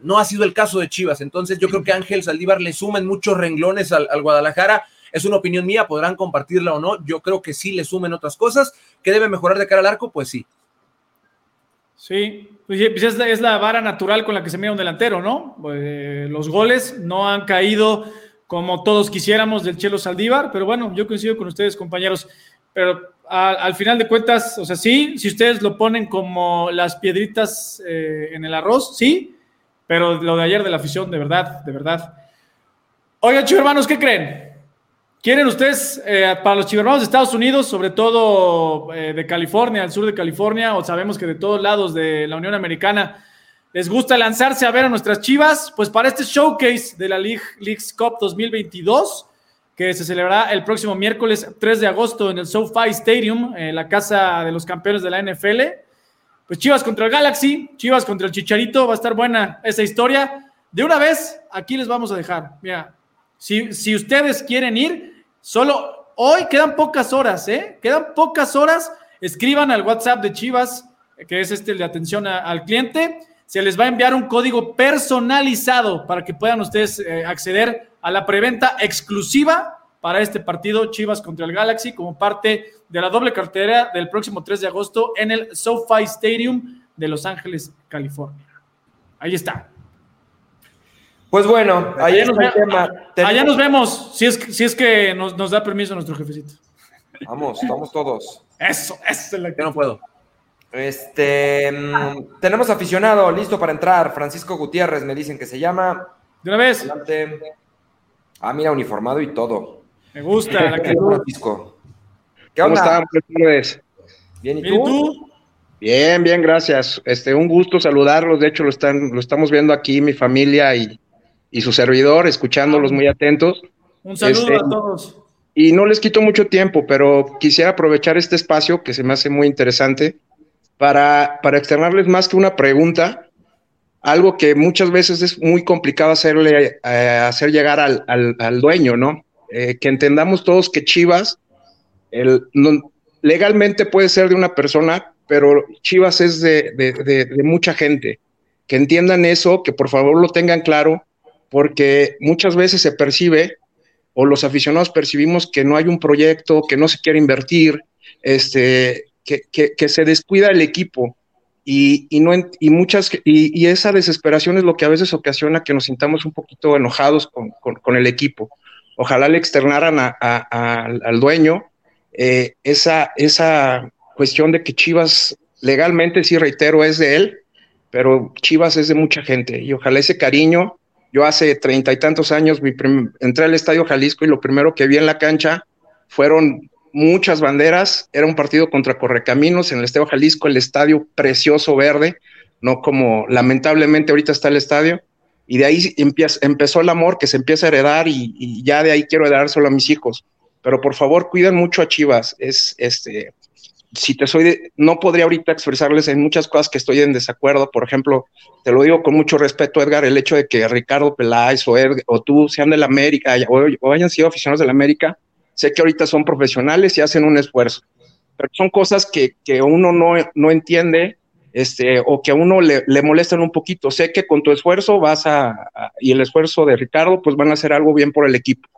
no ha sido el caso de Chivas, entonces yo creo que Ángel Saldívar le sumen muchos renglones al, al Guadalajara, es una opinión mía, podrán compartirla o no. Yo creo que sí le sumen otras cosas. ¿Que debe mejorar de cara al arco? Pues sí. Sí, pues es la, vara natural con la que se mira un delantero, ¿no? Pues, los goles no han caído como todos quisiéramos del Chelo Saldívar, pero bueno, yo coincido con ustedes, compañeros. Pero al final de cuentas, o sea, sí, si ustedes lo ponen como las piedritas eh, en el arroz, sí, pero lo de ayer de la afición, de verdad, de verdad. Oigan, chicos hermanos, ¿qué creen? ¿Quieren ustedes, eh, para los chivermanos de Estados Unidos, sobre todo eh, de California, al sur de California, o sabemos que de todos lados de la Unión Americana, les gusta lanzarse a ver a nuestras chivas? Pues para este showcase de la League, Leagues Cup 2022, que se celebrará el próximo miércoles 3 de agosto en el SoFi Stadium, la casa de los campeones de la NFL, pues Chivas contra el Galaxy, Chivas contra el Chicharito, va a estar buena esa historia. De una vez, aquí les vamos a dejar. Mira, si, si ustedes quieren ir, Solo hoy quedan pocas horas, ¿eh? Quedan pocas horas. Escriban al WhatsApp de Chivas, que es este de atención al cliente. Se les va a enviar un código personalizado para que puedan ustedes eh, acceder a la preventa exclusiva para este partido Chivas contra el Galaxy como parte de la doble cartera del próximo 3 de agosto en el SoFi Stadium de Los Ángeles, California. Ahí está. Pues bueno, allá nos, allá nos vemos, si es, si es que nos, da permiso nuestro jefecito. Vamos, vamos todos. Eso, eso es la que no puedo. Este, mm, tenemos aficionado listo para entrar. Francisco Gutiérrez me dicen que se llama. De una vez. Adelante. Ah, mira, uniformado y todo. Me gusta la ¿Qué Francisco? ¿Qué onda? ¿Cómo están? Buenas Bien, ¿y tú? Bien, bien, gracias. Este, un gusto saludarlos. De hecho, lo están, lo estamos viendo aquí, mi familia y, su servidor, escuchándolos muy atentos. Un saludo este, a todos. Y no les quito mucho tiempo, pero quisiera aprovechar este espacio que se me hace muy interesante para, para externarles más que una pregunta, algo que muchas veces es muy complicado hacerle, eh, hacer llegar al, al, dueño, ¿no? Eh, que entendamos todos que Chivas el, legalmente puede ser de una persona, pero Chivas es de, de, de, mucha gente. Que entiendan eso, que por favor lo tengan claro, porque muchas veces se percibe, o los aficionados percibimos que no hay un proyecto, que no se quiere invertir, este, que, se descuida el equipo y, muchas, y, esa desesperación es lo que a veces ocasiona que nos sintamos un poquito enojados con, el equipo. Ojalá le externaran al dueño eh, esa, esa cuestión de que Chivas legalmente, sí reitero, es de él, pero Chivas es de mucha gente y ojalá ese cariño, yo hace treinta y tantos años entré al Estadio Jalisco y lo primero que vi en la cancha fueron muchas banderas, era un partido contra Correcaminos en el Estadio Jalisco, el estadio precioso verde, no como lamentablemente ahorita está el estadio, y de ahí empezó el amor que se empieza a heredar y, ya de ahí quiero heredar solo a mis hijos. Pero por favor, cuiden mucho a Chivas. Es este, si te soy, de, no podría ahorita expresarles en muchas cosas que estoy en desacuerdo. Por ejemplo, te lo digo con mucho respeto, Edgar, el hecho de que Ricardo Peláez o, tú sean del América o, o hayan sido aficionados del América, Sé que ahorita son profesionales y hacen un esfuerzo, pero son cosas que, uno no, no entiende este, o que a uno le, le, molestan un poquito. Sé que con tu esfuerzo vas a, y el esfuerzo de Ricardo, pues van a hacer algo bien por el equipo.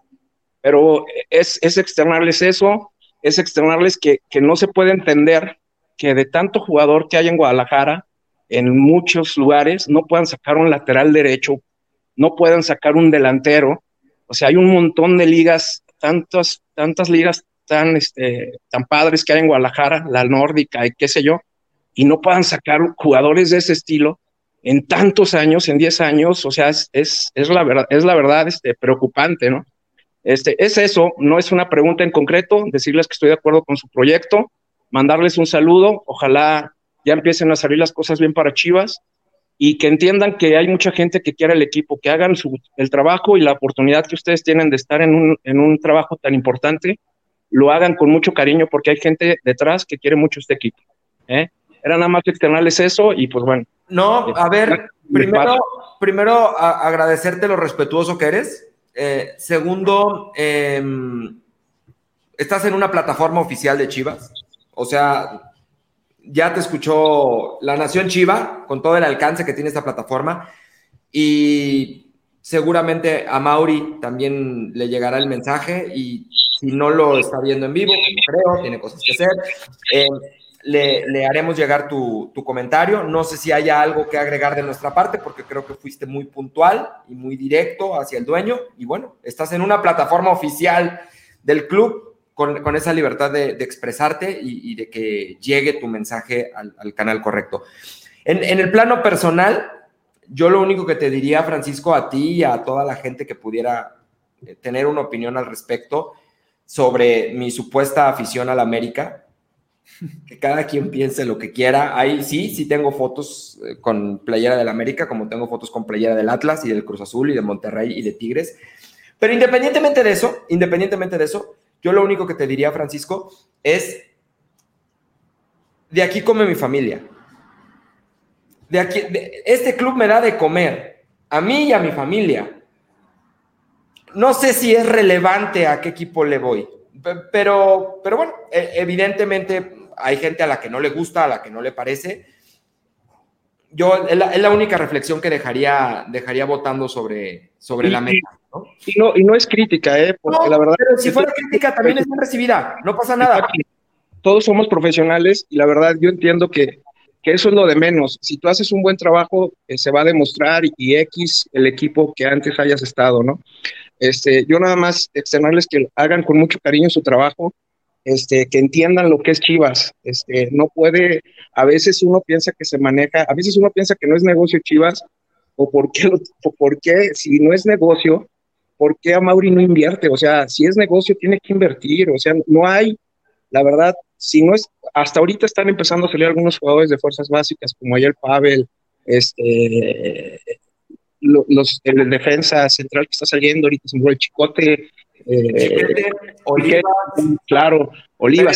Pero es, es externarles eso, es externarles que, que no se puede entender que de tanto jugador que hay en Guadalajara, en muchos lugares, no puedan sacar un lateral derecho, no puedan sacar un delantero. O sea, hay un montón de ligas tantas, tantas ligas tan, este, tan padres que hay en Guadalajara, la nórdica y qué sé yo, y no puedan sacar jugadores de ese estilo en tantos años, en 10 años, o sea, es, es, la verdad, es la verdad este, preocupante, ¿no? Este, es eso, no es una pregunta en concreto, decirles que estoy de acuerdo con su proyecto, mandarles un saludo, ojalá ya empiecen a salir las cosas bien para Chivas y que entiendan que hay mucha gente que quiere el equipo, que hagan su, el trabajo y la oportunidad que ustedes tienen de estar en un, en un trabajo tan importante, lo hagan con mucho cariño porque hay gente detrás que quiere mucho este equipo. ¿eh? Era nada más externales eso y pues bueno. No, a ver, primero, primero agradecerte lo respetuoso que eres. Eh, segundo, em, estás en una plataforma oficial de Chivas. O sea, ya te escuchó la Nación Chiva con todo el alcance que tiene esta plataforma y seguramente a Mauri también le llegará el mensaje y si no lo está viendo en vivo, no creo, tiene cosas que hacer, eh, le, haremos llegar tu, tu, comentario. No sé si haya algo que agregar de nuestra parte porque creo que fuiste muy puntual y muy directo hacia el dueño y bueno, estás en una plataforma oficial del club con, esa libertad de, expresarte y, de que llegue tu mensaje al, canal correcto. En, el plano personal, yo lo único que te diría, Francisco, a ti y a toda la gente que pudiera eh, tener una opinión al respecto sobre mi supuesta afición al América, que cada quien piense lo que quiera. Ahí sí, sí tengo fotos eh, con playera del América, como tengo fotos con playera del Atlas y del Cruz Azul y de Monterrey y de Tigres. Pero independientemente de eso, independientemente de eso, yo lo único que te diría, Francisco, es, de aquí come mi familia. De aquí, este club me da de comer, a mí y a mi familia. No sé si es relevante a qué equipo le voy, pero, pero bueno, e, evidentemente hay gente a la que no le gusta, a la que no le parece. Yo, es la, única reflexión que dejaría, dejaría votando sobre, sobre la mesa. Y, no, y no es crítica, ¿eh? Porque la verdad. Pero si fuera crítica también es bien recibida, no pasa nada. Todos somos profesionales y la verdad yo entiendo que, que eso es lo de menos. Si tú haces un buen trabajo, eh, se va a demostrar y X el equipo que antes hayas estado, ¿no? Este, yo nada más externarles que hagan con mucho cariño su trabajo, este, que entiendan lo que es Chivas. Este, no puede, a veces uno piensa que se maneja, a veces uno piensa que no es negocio Chivas, o por qué, o por qué si no es negocio, ¿por qué a Mauri no invierte? O sea, si es negocio, tiene que invertir. O sea, no hay, la verdad, si no es, hasta ahorita están empezando a salir algunos jugadores de fuerzas básicas, como ayer Pavel, este, los, el defensa central que está saliendo ahorita, se el Chicote, eh, claro, Oliva,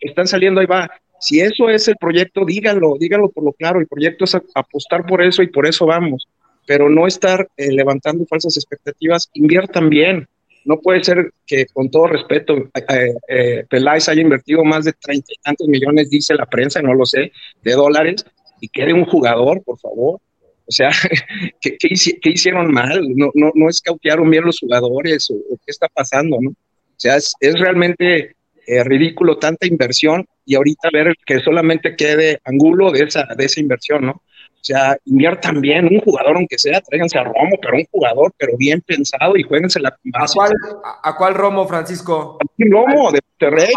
están saliendo, ahí va. Si eso es el proyecto, díganlo, díganlo por lo claro. El proyecto es apostar por eso y por eso vamos. Pero no estar eh, levantando falsas expectativas. Inviertan bien. No puede ser que, con todo respeto, eh, eh, Peláez haya invertido más de treinta y tantos millones, dice la prensa, no lo sé, de dólares, y quede un jugador, por favor. O sea, ¿qué, qué, hicieron mal? No, no, no escautearon bien los jugadores o, qué está pasando, ¿no? O sea, es, es realmente eh, ridículo tanta inversión y ahorita ver que solamente quede Angulo de esa, de esa inversión, ¿no? O sea, inviertan bien, un jugador aunque sea, tráiganse a Romo, pero un jugador, pero bien pensado y jueguense la ¿A cuál, ¿A cuál Romo, Francisco? Romo, de Monterrey.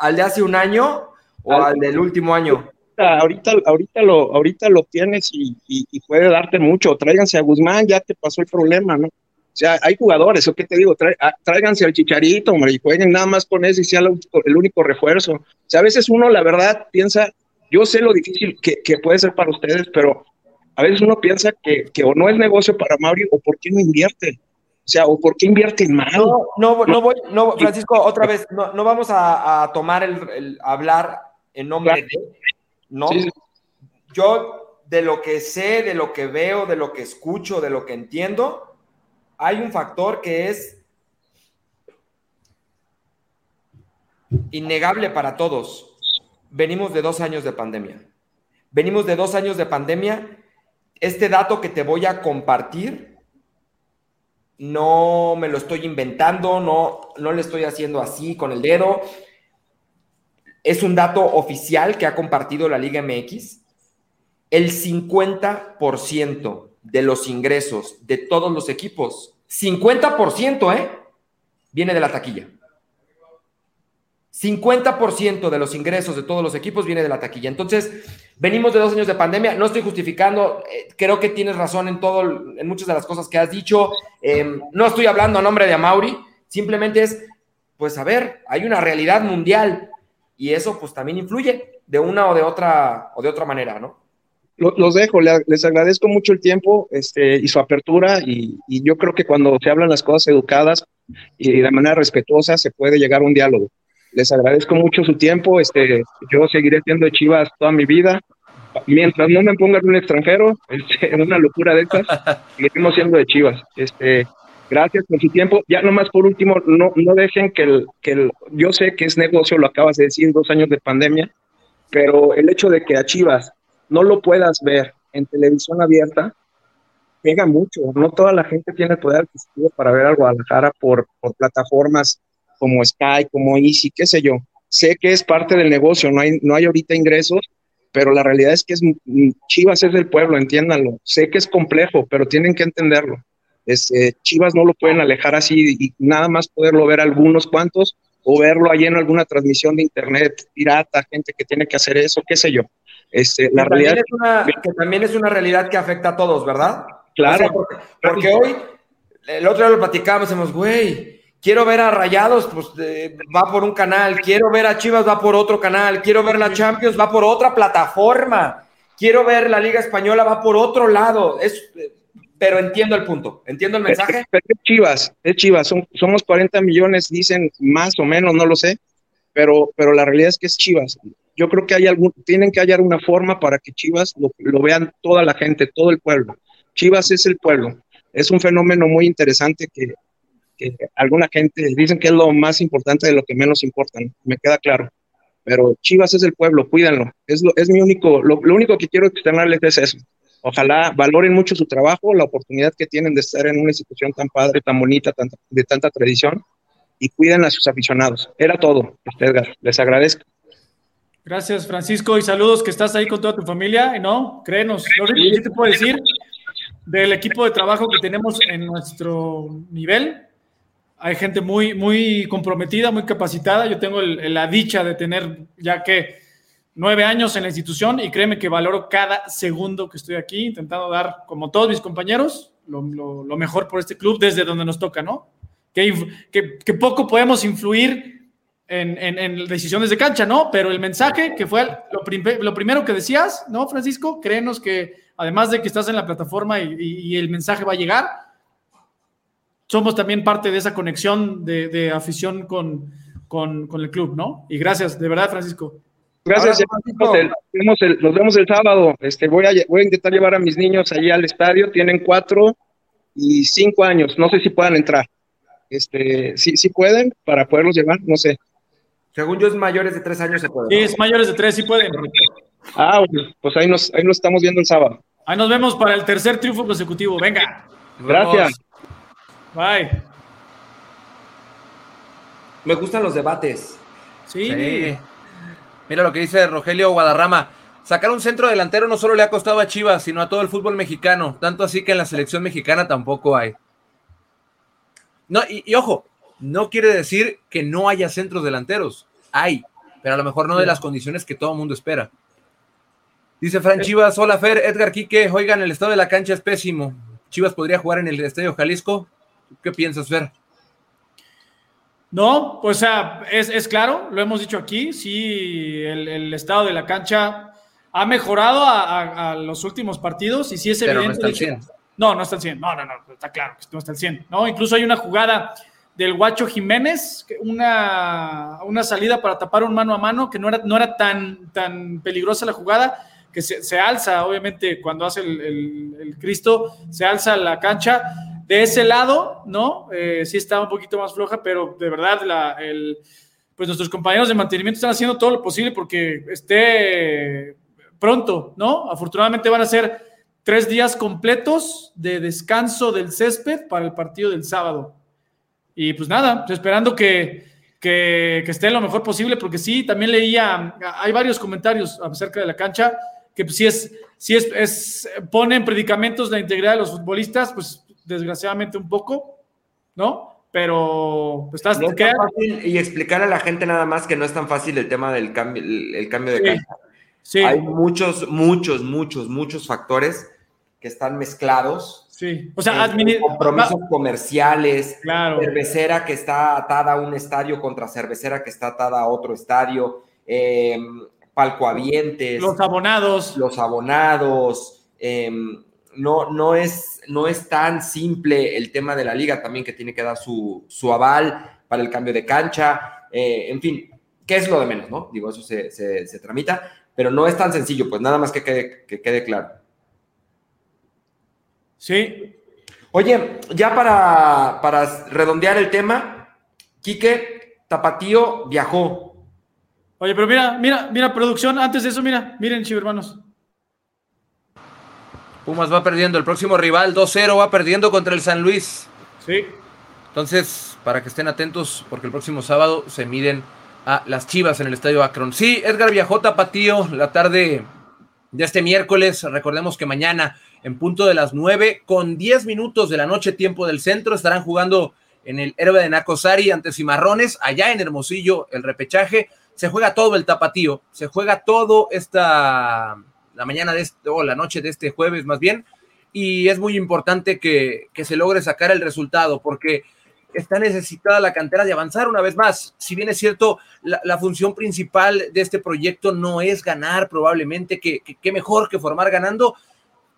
Al, de, hace un año o al, del último año? Ahorita, ahorita, lo, ahorita lo tienes y, y, puede darte mucho. Tráiganse a Guzmán, ya te pasó el problema, ¿no? O sea, hay jugadores, ¿o qué te digo? Ah, tráiganse al chicharito, hombre, y jueguen nada más con eso y sea el único refuerzo. O sea, a veces uno, la verdad, piensa, yo sé lo difícil que, puede ser para ustedes, pero a veces uno piensa que, o no es negocio para Mauri o por qué no invierte. O sea, o por qué invierte mal. No, no, no voy, no, Francisco, otra vez, no, no vamos a, tomar el, hablar en nombre de, ¿no? Yo, de lo que sé, de lo que veo, de lo que escucho, de lo que entiendo, hay un factor que es innegable para todos. Venimos de dos años de pandemia. Venimos de dos años de pandemia. Este dato que te voy a compartir, no me lo estoy inventando, no, no le estoy haciendo así con el dedo. Es un dato oficial que ha compartido la Liga MX. El 50% de los ingresos de todos los equipos, 50%, ¿eh? Viene de la taquilla. 50% de los ingresos de todos los equipos viene de la taquilla. Entonces, venimos de dos años de pandemia. No estoy justificando, eh, creo que tienes razón en todo, en muchas de las cosas que has dicho. Em, no estoy hablando a nombre de Amauri, simplemente es, pues a ver, hay una realidad mundial y eso pues también influye de una o de otra o de otra manera, ¿no? los dejo, les agradezco mucho el tiempo este, y su apertura y, yo creo que cuando se hablan las cosas educadas y de manera respetuosa se puede llegar a un diálogo. Les agradezco mucho su tiempo, este, yo seguiré siendo Chivas toda mi vida. Mientras no me pongan un extranjero, este, una locura de estas, seguiremos siendo de Chivas. Este, gracias por su tiempo. Ya nomás por último, no, no dejen que el, que el, yo sé que es negocio, lo acabas de decir, dos años de pandemia, pero el hecho de que a Chivas no lo puedas ver en televisión abierta, pega mucho. No toda la gente tiene poder adquisitivo para ver al Guadalajara por, por plataformas como Sky, como Easy, qué sé yo. Sé que es parte del negocio, no hay, no hay ahorita ingresos, pero la realidad es que es, Chivas es del pueblo, entiéndanlo. Sé que es complejo, pero tienen que entenderlo. Este, Chivas no lo pueden alejar así y nada más poderlo ver algunos cuantos o verlo ahí en alguna transmisión de internet pirata, gente que tiene que hacer eso, qué sé yo. Este, la realidad también es una, que también es una realidad que afecta a todos, ¿verdad? Claro. porque, hoy, el otro día lo platicábamos, decimos, güey, quiero ver a Rayados, pues va por un canal, quiero ver a Chivas, va por otro canal, quiero ver la Champions, va por otra plataforma, quiero ver la Liga Española, va por otro lado. Es, pero entiendo el punto, entiendo el mensaje. es Chivas, es Chivas, somos 40 millones, dicen más o menos, no lo sé, pero, pero la realidad es que es Chivas yo creo que hay algún, tienen que hallar una forma para que Chivas lo, vean toda la gente, todo el pueblo. Chivas es el pueblo. Es un fenómeno muy interesante que, alguna gente dicen que es lo más importante de lo que menos importa, me queda claro. Pero Chivas es el pueblo, cuídanlo. Es, lo, es mi único, lo, único que quiero externarles es eso. Ojalá valoren mucho su trabajo, la oportunidad que tienen de estar en una institución tan padre, tan bonita, de tanta tradición, y cuiden a sus aficionados. Era todo, Edgar. Les agradezco. Gracias, Francisco, y saludos que estás ahí con toda tu familia. No, créenos, lo que te puedo decir del equipo de trabajo que tenemos en nuestro nivel. Hay gente muy, muy comprometida, muy capacitada. Yo tengo la dicha de tener ya que nueve años en la institución y créeme que valoro cada segundo que estoy aquí intentando dar, como todos mis compañeros, lo, mejor por este club desde donde nos toca, ¿no? Que, poco podemos influir en, decisiones de cancha, ¿no? Pero el mensaje que fue lo, lo, primero que decías, ¿no, Francisco? Créenos que además de que estás en la plataforma y, el mensaje va a llegar, somos también parte de esa conexión de, afición con, con, con el club, ¿no? Y gracias, de verdad, Francisco. Gracias, nos, vemos el, sábado. Este, voy, a, voy a intentar llevar a mis niños allí al estadio. Tienen cuatro y cinco años. No sé si puedan entrar. Este, si, si pueden, para poderlos llevar, no sé. Según yo, es mayores de tres años se puede. Sí, es mayores de tres, sí pueden. Ah, pues ahí nos, ahí nos estamos viendo el sábado. Ahí nos vemos para el tercer triunfo consecutivo. Venga. Gracias. Bye. Me gustan los debates. sí. Mira lo que dice Rogelio Guadarrama. Sacar un centro delantero no solo le ha costado a Chivas, sino a todo el fútbol mexicano. Tanto así que en la selección mexicana tampoco hay. No, y, ojo, no quiere decir que no haya centros delanteros. Hay, pero a lo mejor no de las condiciones que todo el mundo espera. Dice Fran Chivas, hola Fer, Edgar Quique, oigan, el estado de la cancha es pésimo. Chivas podría jugar en el Estadio Jalisco. ¿Qué piensas, Fer? No, pues es, es, claro, lo hemos dicho aquí, sí, el, estado de la cancha ha mejorado a, los últimos partidos y sí es evidente. no está al 100. No, no está al 100, no, no, no, está claro que no está al 100. No, incluso hay una jugada del Guacho Jiménez, una, una salida para tapar un mano a mano que no era, no era tan, tan peligrosa la jugada, que se, alza, obviamente, cuando hace el, el Cristo, se alza la cancha de ese lado, ¿no? Eh, sí está un poquito más floja, pero de verdad, el, pues nuestros compañeros de mantenimiento están haciendo todo lo posible porque esté pronto, ¿no? Afortunadamente van a ser tres días completos de descanso del césped para el partido del sábado. Y pues nada, esperando que, que, esté lo mejor posible, porque sí, también leía, hay varios comentarios acerca de la cancha, que pues, si es, si es, es, ponen predicamentos la integridad de los futbolistas, pues desgraciadamente un poco, ¿no? Pero pues, estás... y explicar a la gente nada más que no es tan fácil el tema del cambio, el, cambio de sí, Sí. Hay muchos, muchos, muchos, muchos factores que están mezclados. Sí, o sea, compromisos comerciales, claro. cervecera que está atada a un estadio contra cervecera que está atada a otro estadio, eh, palcoavientes. Los abonados. Los abonados, eh, no, no, es, no es tan simple el tema de la liga también que tiene que dar su, aval para el cambio de cancha, eh, en fin, ¿qué es lo de menos, no? Digo, eso se, tramita, pero no es tan sencillo, pues nada más que quede, que quede claro. Sí. Oye, ya para, para redondear el tema, Quique Tapatío viajó. Oye, pero mira, mira, mira, producción, antes de eso, mira, miren, hermanos. Pumas va perdiendo. El próximo rival 2-0 va perdiendo contra el San Luis. Sí. Entonces, para que estén atentos, porque el próximo sábado se miden a las Chivas en el Estadio Akron. Sí, Edgar viajó Tapatío la tarde de este miércoles. Recordemos que mañana, en punto de las 9, con 10 minutos de la noche, tiempo del centro, estarán jugando en el héroe de Nacosari ante Cimarrones, allá en Hermosillo, el repechaje. Se juega todo el Tapatío, se juega todo esta la mañana de este, o la noche de este jueves más bien, y es muy importante que, se logre sacar el resultado, porque está necesitada la cantera de avanzar una vez más. Si bien es cierto, la, función principal de este proyecto no es ganar probablemente, que, mejor que formar ganando,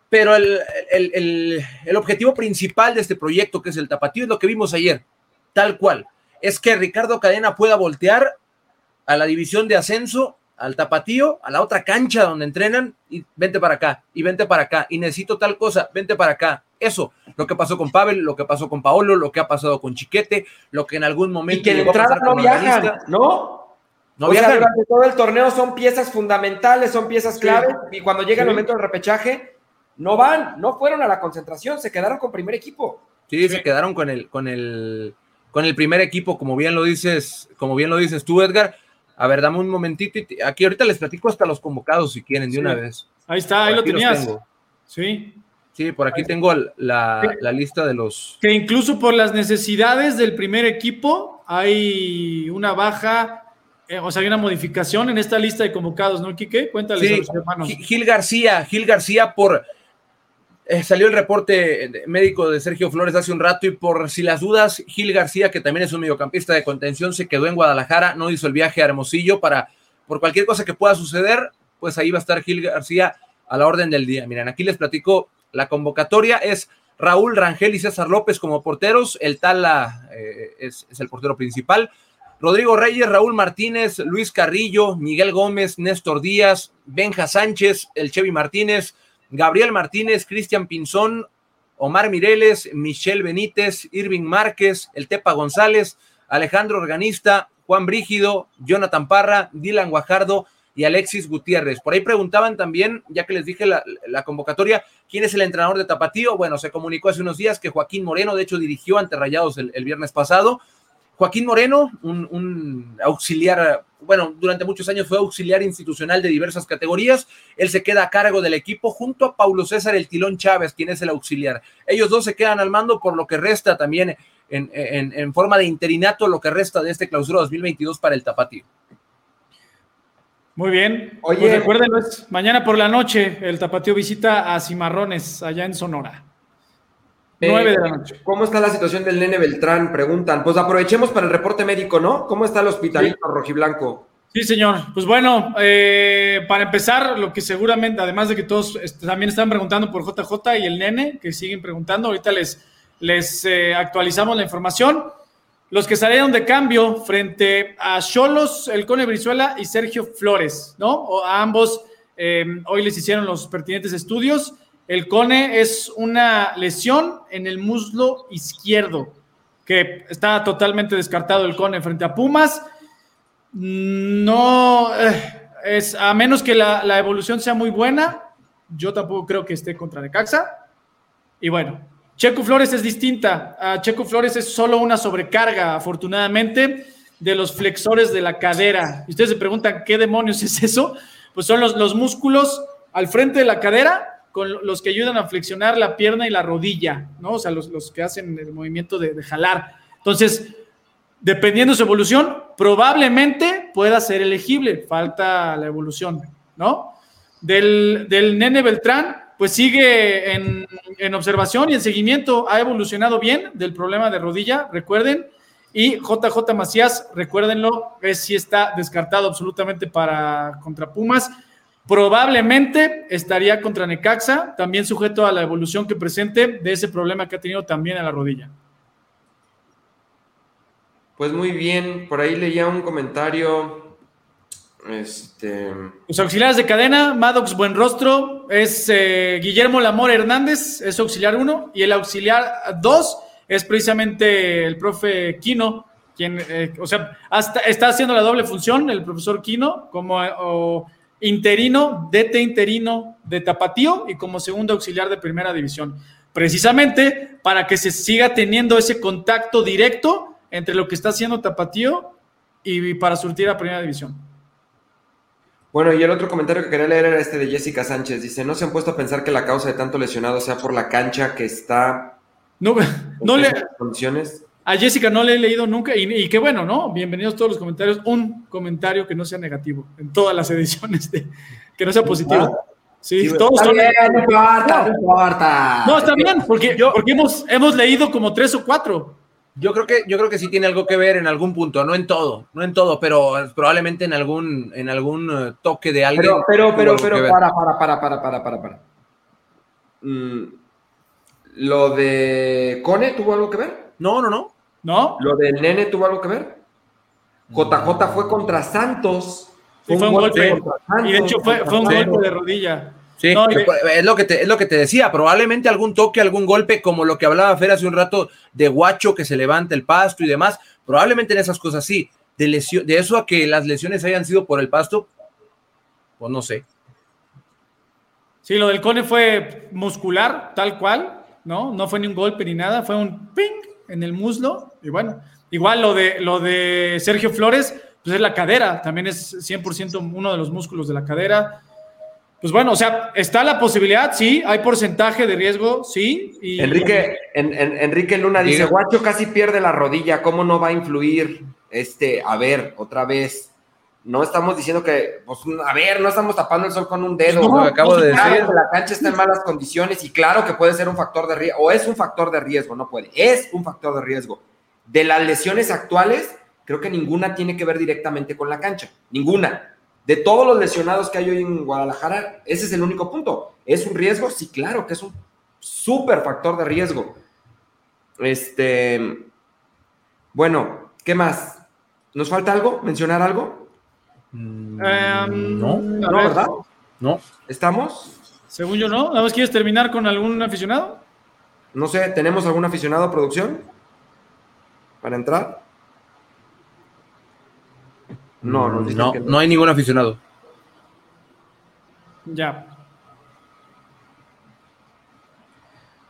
pero el, el, objetivo principal de este proyecto, que es el tapatío, es lo que vimos ayer, tal cual, es que Ricardo Cadena pueda voltear a la división de ascenso al tapatío, a la otra cancha donde entrenan y vente para acá, y vente para acá, y necesito tal cosa, vente para acá. Eso, lo que pasó con Pavel, lo que pasó con Paolo, lo que ha pasado con Chiquete, lo que en algún momento... Y que de entrada no viajan, ¿no? No viajan. durante todo el torneo son piezas fundamentales, son piezas clave, y cuando llega el momento del repechaje, no van, no fueron a la concentración, se quedaron con primer equipo. Sí, se quedaron con el, con el, con el primer equipo, como bien lo dices, como bien lo dices tú, Edgar a ver, dame un momentito. aquí ahorita les platico hasta los convocados si quieren, de una vez. Ahí está, ahí lo tenías. Sí. Sí, por aquí tengo la, lista de los. Que incluso por las necesidades del primer equipo hay una baja, eh, o sea, hay una modificación en esta lista de convocados, ¿no, Quique? Cuéntales a los hermanos. Gil García, Gil García por. Eh, salió el reporte médico de Sergio Flores hace un rato y por si las dudas, Gil García, que también es un mediocampista de contención, se quedó en Guadalajara, no hizo el viaje a Hermosillo para, por cualquier cosa que pueda suceder, pues ahí va a estar Gil García a la orden del día. Miren, aquí les platico la convocatoria, es Raúl Rangel y César López como porteros, el Tala eh, es, es el portero principal, Rodrigo Reyes, Raúl Martínez, Luis Carrillo, Miguel Gómez, Néstor Díaz, Benja Sánchez, el Chevy Martínez, Gabriel Martínez, Cristian Pinzón, Omar Mireles, Michelle Benítez, Irving Márquez, el Tepa González, Alejandro Organista, Juan Brígido, Jonathan Parra, Dylan Guajardo y Alexis Gutiérrez. Por ahí preguntaban también, ya que les dije la, convocatoria, ¿quién es el entrenador de Tapatío? Bueno, se comunicó hace unos días que Joaquín Moreno, de hecho, dirigió ante Rayados el viernes pasado. Joaquín Moreno, un, auxiliar, bueno, durante muchos años fue auxiliar institucional de diversas categorías. Él se queda a cargo del equipo junto a Paulo César El Tilón Chávez, quien es el auxiliar. Ellos dos se quedan al mando por lo que resta también en, forma de interinato, lo que resta de este clausura 2022 para el Tapatío. Muy bien. Oye, pues recuerden, mañana por la noche el Tapatío visita a Cimarrones, allá en Sonora. 9 de la noche. ¿Cómo está la situación del nene Beltrán? Preguntan. Pues aprovechemos para el reporte médico, ¿no? ¿Cómo está el hospitalito rojiblanco? Sí, señor. Pues bueno, eh, para empezar, lo que seguramente, además de que todos también están preguntando por JJ y el nene, que siguen preguntando, ahorita les, les eh, actualizamos la información. Los que salieron de cambio frente a Cholos, el Cone Brizuela y Sergio Flores, ¿no? O a ambos eh, hoy les hicieron los pertinentes estudios. El cone es una lesión en el muslo izquierdo, que está totalmente descartado el cone frente a Pumas. No eh, es a menos que la, evolución sea muy buena. Yo tampoco creo que esté contra Necaxa. Y bueno, Checo Flores es distinta. Checo Flores es solo una sobrecarga, afortunadamente, de los flexores de la cadera. Y ustedes se preguntan, ¿qué demonios es eso? Pues son los, los músculos al frente de la cadera con los que ayudan a flexionar la pierna y la rodilla, ¿no? O sea, los, que hacen el movimiento de, jalar. Entonces, dependiendo de su evolución, probablemente pueda ser elegible. Falta la evolución, ¿no? Del, del nene Beltrán, pues sigue en, en, observación y en seguimiento. Ha evolucionado bien del problema de rodilla, recuerden. Y JJ Macías, recuérdenlo, es si está descartado absolutamente para contra Pumas. Probablemente estaría contra Necaxa, también sujeto a la evolución que presente de ese problema que ha tenido también en la rodilla. Pues muy bien, por ahí leía un comentario. Este... Los auxiliares de cadena, Maddox Buenrostro, es eh, Guillermo Lamor Hernández, es auxiliar 1, y el auxiliar 2 es precisamente el profe Quino, quien, eh, o sea, hasta, está haciendo la doble función, el profesor Quino, como interino, DT interino de Tapatío y como segundo auxiliar de primera división. Precisamente para que se siga teniendo ese contacto directo entre lo que está haciendo Tapatío y para surtir a primera división. Bueno, y el otro comentario que quería leer era este de Jessica Sánchez. Dice, ¿no se han puesto a pensar que la causa de tanto lesionado sea por la cancha que está... No, no le... Condiciones? A Jessica no le he leído nunca y, qué bueno, ¿no? Bienvenidos todos los comentarios. Un comentario que no sea negativo en todas las ediciones, de, que no sea positivo. Sí, todos son. Bien, no importa, no importa. No, está bien, porque, porque hemos, hemos leído como tres o cuatro. Yo creo que yo creo que sí tiene algo que ver en algún punto, no en todo, no en todo, pero probablemente en algún en algún eh, toque de alguien. Pero pero pero, pero para, para para para para para para. Mm, lo de Cone tuvo algo que ver? No, no, no. ¿No? ¿Lo del nene tuvo algo que ver? JJ fue contra Santos. fue un golpe. y de hecho fue, un golpe de rodilla. Sí, es, lo que te, es lo que te decía, probablemente algún toque, algún golpe, como lo que hablaba Fer hace un rato de guacho que se levanta el pasto y demás, probablemente en esas cosas sí. De, lesión, de eso a que las lesiones hayan sido por el pasto, pues no sé. Sí, lo del Cone fue muscular, tal cual, ¿no? No fue ni un golpe ni nada, fue un ping en el muslo. Y bueno, igual lo de, lo de Sergio Flores, pues es la cadera, también es 100% uno de los músculos de la cadera. Pues bueno, o sea, está la posibilidad, sí, hay porcentaje de riesgo, sí. Y, Enrique, Enrique Luna dice, Guacho casi pierde la rodilla, ¿cómo no va a influir? Este, a ver, otra vez, No estamos diciendo que, pues, a ver, no estamos tapando el sol con un dedo. No, acabo de Claro decir. que la cancha está en malas condiciones y claro que puede ser un factor de riesgo, o es un factor de riesgo, no puede, es un factor de riesgo. De las lesiones actuales, creo que ninguna tiene que ver directamente con la cancha, ninguna. De todos los lesionados que hay hoy en Guadalajara, ese es el único punto. ¿Es un riesgo? Sí, claro que es un súper factor de riesgo. Este, bueno, ¿qué más? ¿Nos falta algo? ¿Mencionar algo? Mm, Em, no, No, ver, ¿verdad? no. ¿Estamos? Según yo, ¿no? ¿Nada más quieres terminar con algún aficionado? No sé, ¿tenemos algún aficionado a producción? ¿Para entrar? No, nos dicen no, que no hay ningún aficionado. Ya.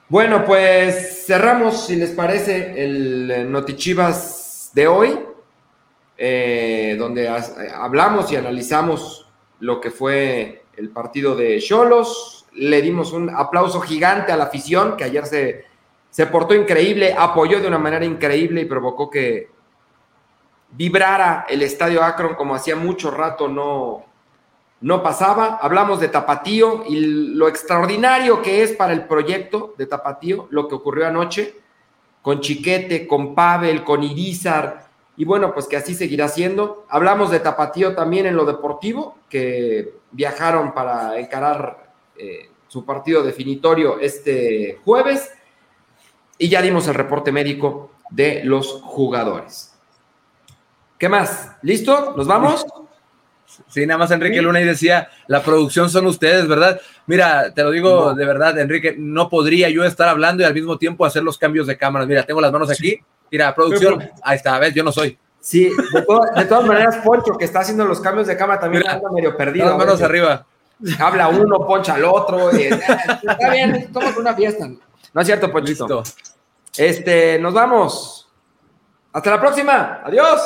Bueno, pues cerramos, si les parece, el eh, Notichivas de hoy, eh, donde eh, hablamos y analizamos lo que fue el partido de Cholos. Le dimos un aplauso gigante a la afición, que ayer se, se portó increíble, apoyó de una manera increíble y provocó que vibrara el estadio Akron como hacía mucho rato no, no pasaba. Hablamos de Tapatío y lo extraordinario que es para el proyecto de Tapatío, lo que ocurrió anoche con Chiquete, con Pavel, con Irizar, y bueno, pues que así seguirá siendo. Hablamos de Tapatío también en lo deportivo, que viajaron para encarar eh, su partido definitorio este jueves, y ya dimos el reporte médico de los jugadores. ¿Qué más? ¿Listo? ¿Nos vamos? Sí, nada más Enrique Luna y decía, la producción son ustedes, ¿verdad? Mira, te lo digo No. de verdad, Enrique, no podría yo estar hablando y al mismo tiempo hacer los cambios de cámaras. Mira, tengo las manos aquí. Mira, producción, ahí está, ves, yo no soy. Sí, de, to- de todas maneras, Poncho, que está haciendo los cambios de cama, también Mira, anda medio perdido. Las manos arriba. Habla uno, poncha al otro. y, eh, está bien, estamos en una fiesta. No es cierto, Ponchito. Listo. Este, nos vamos. Hasta la próxima. Adiós.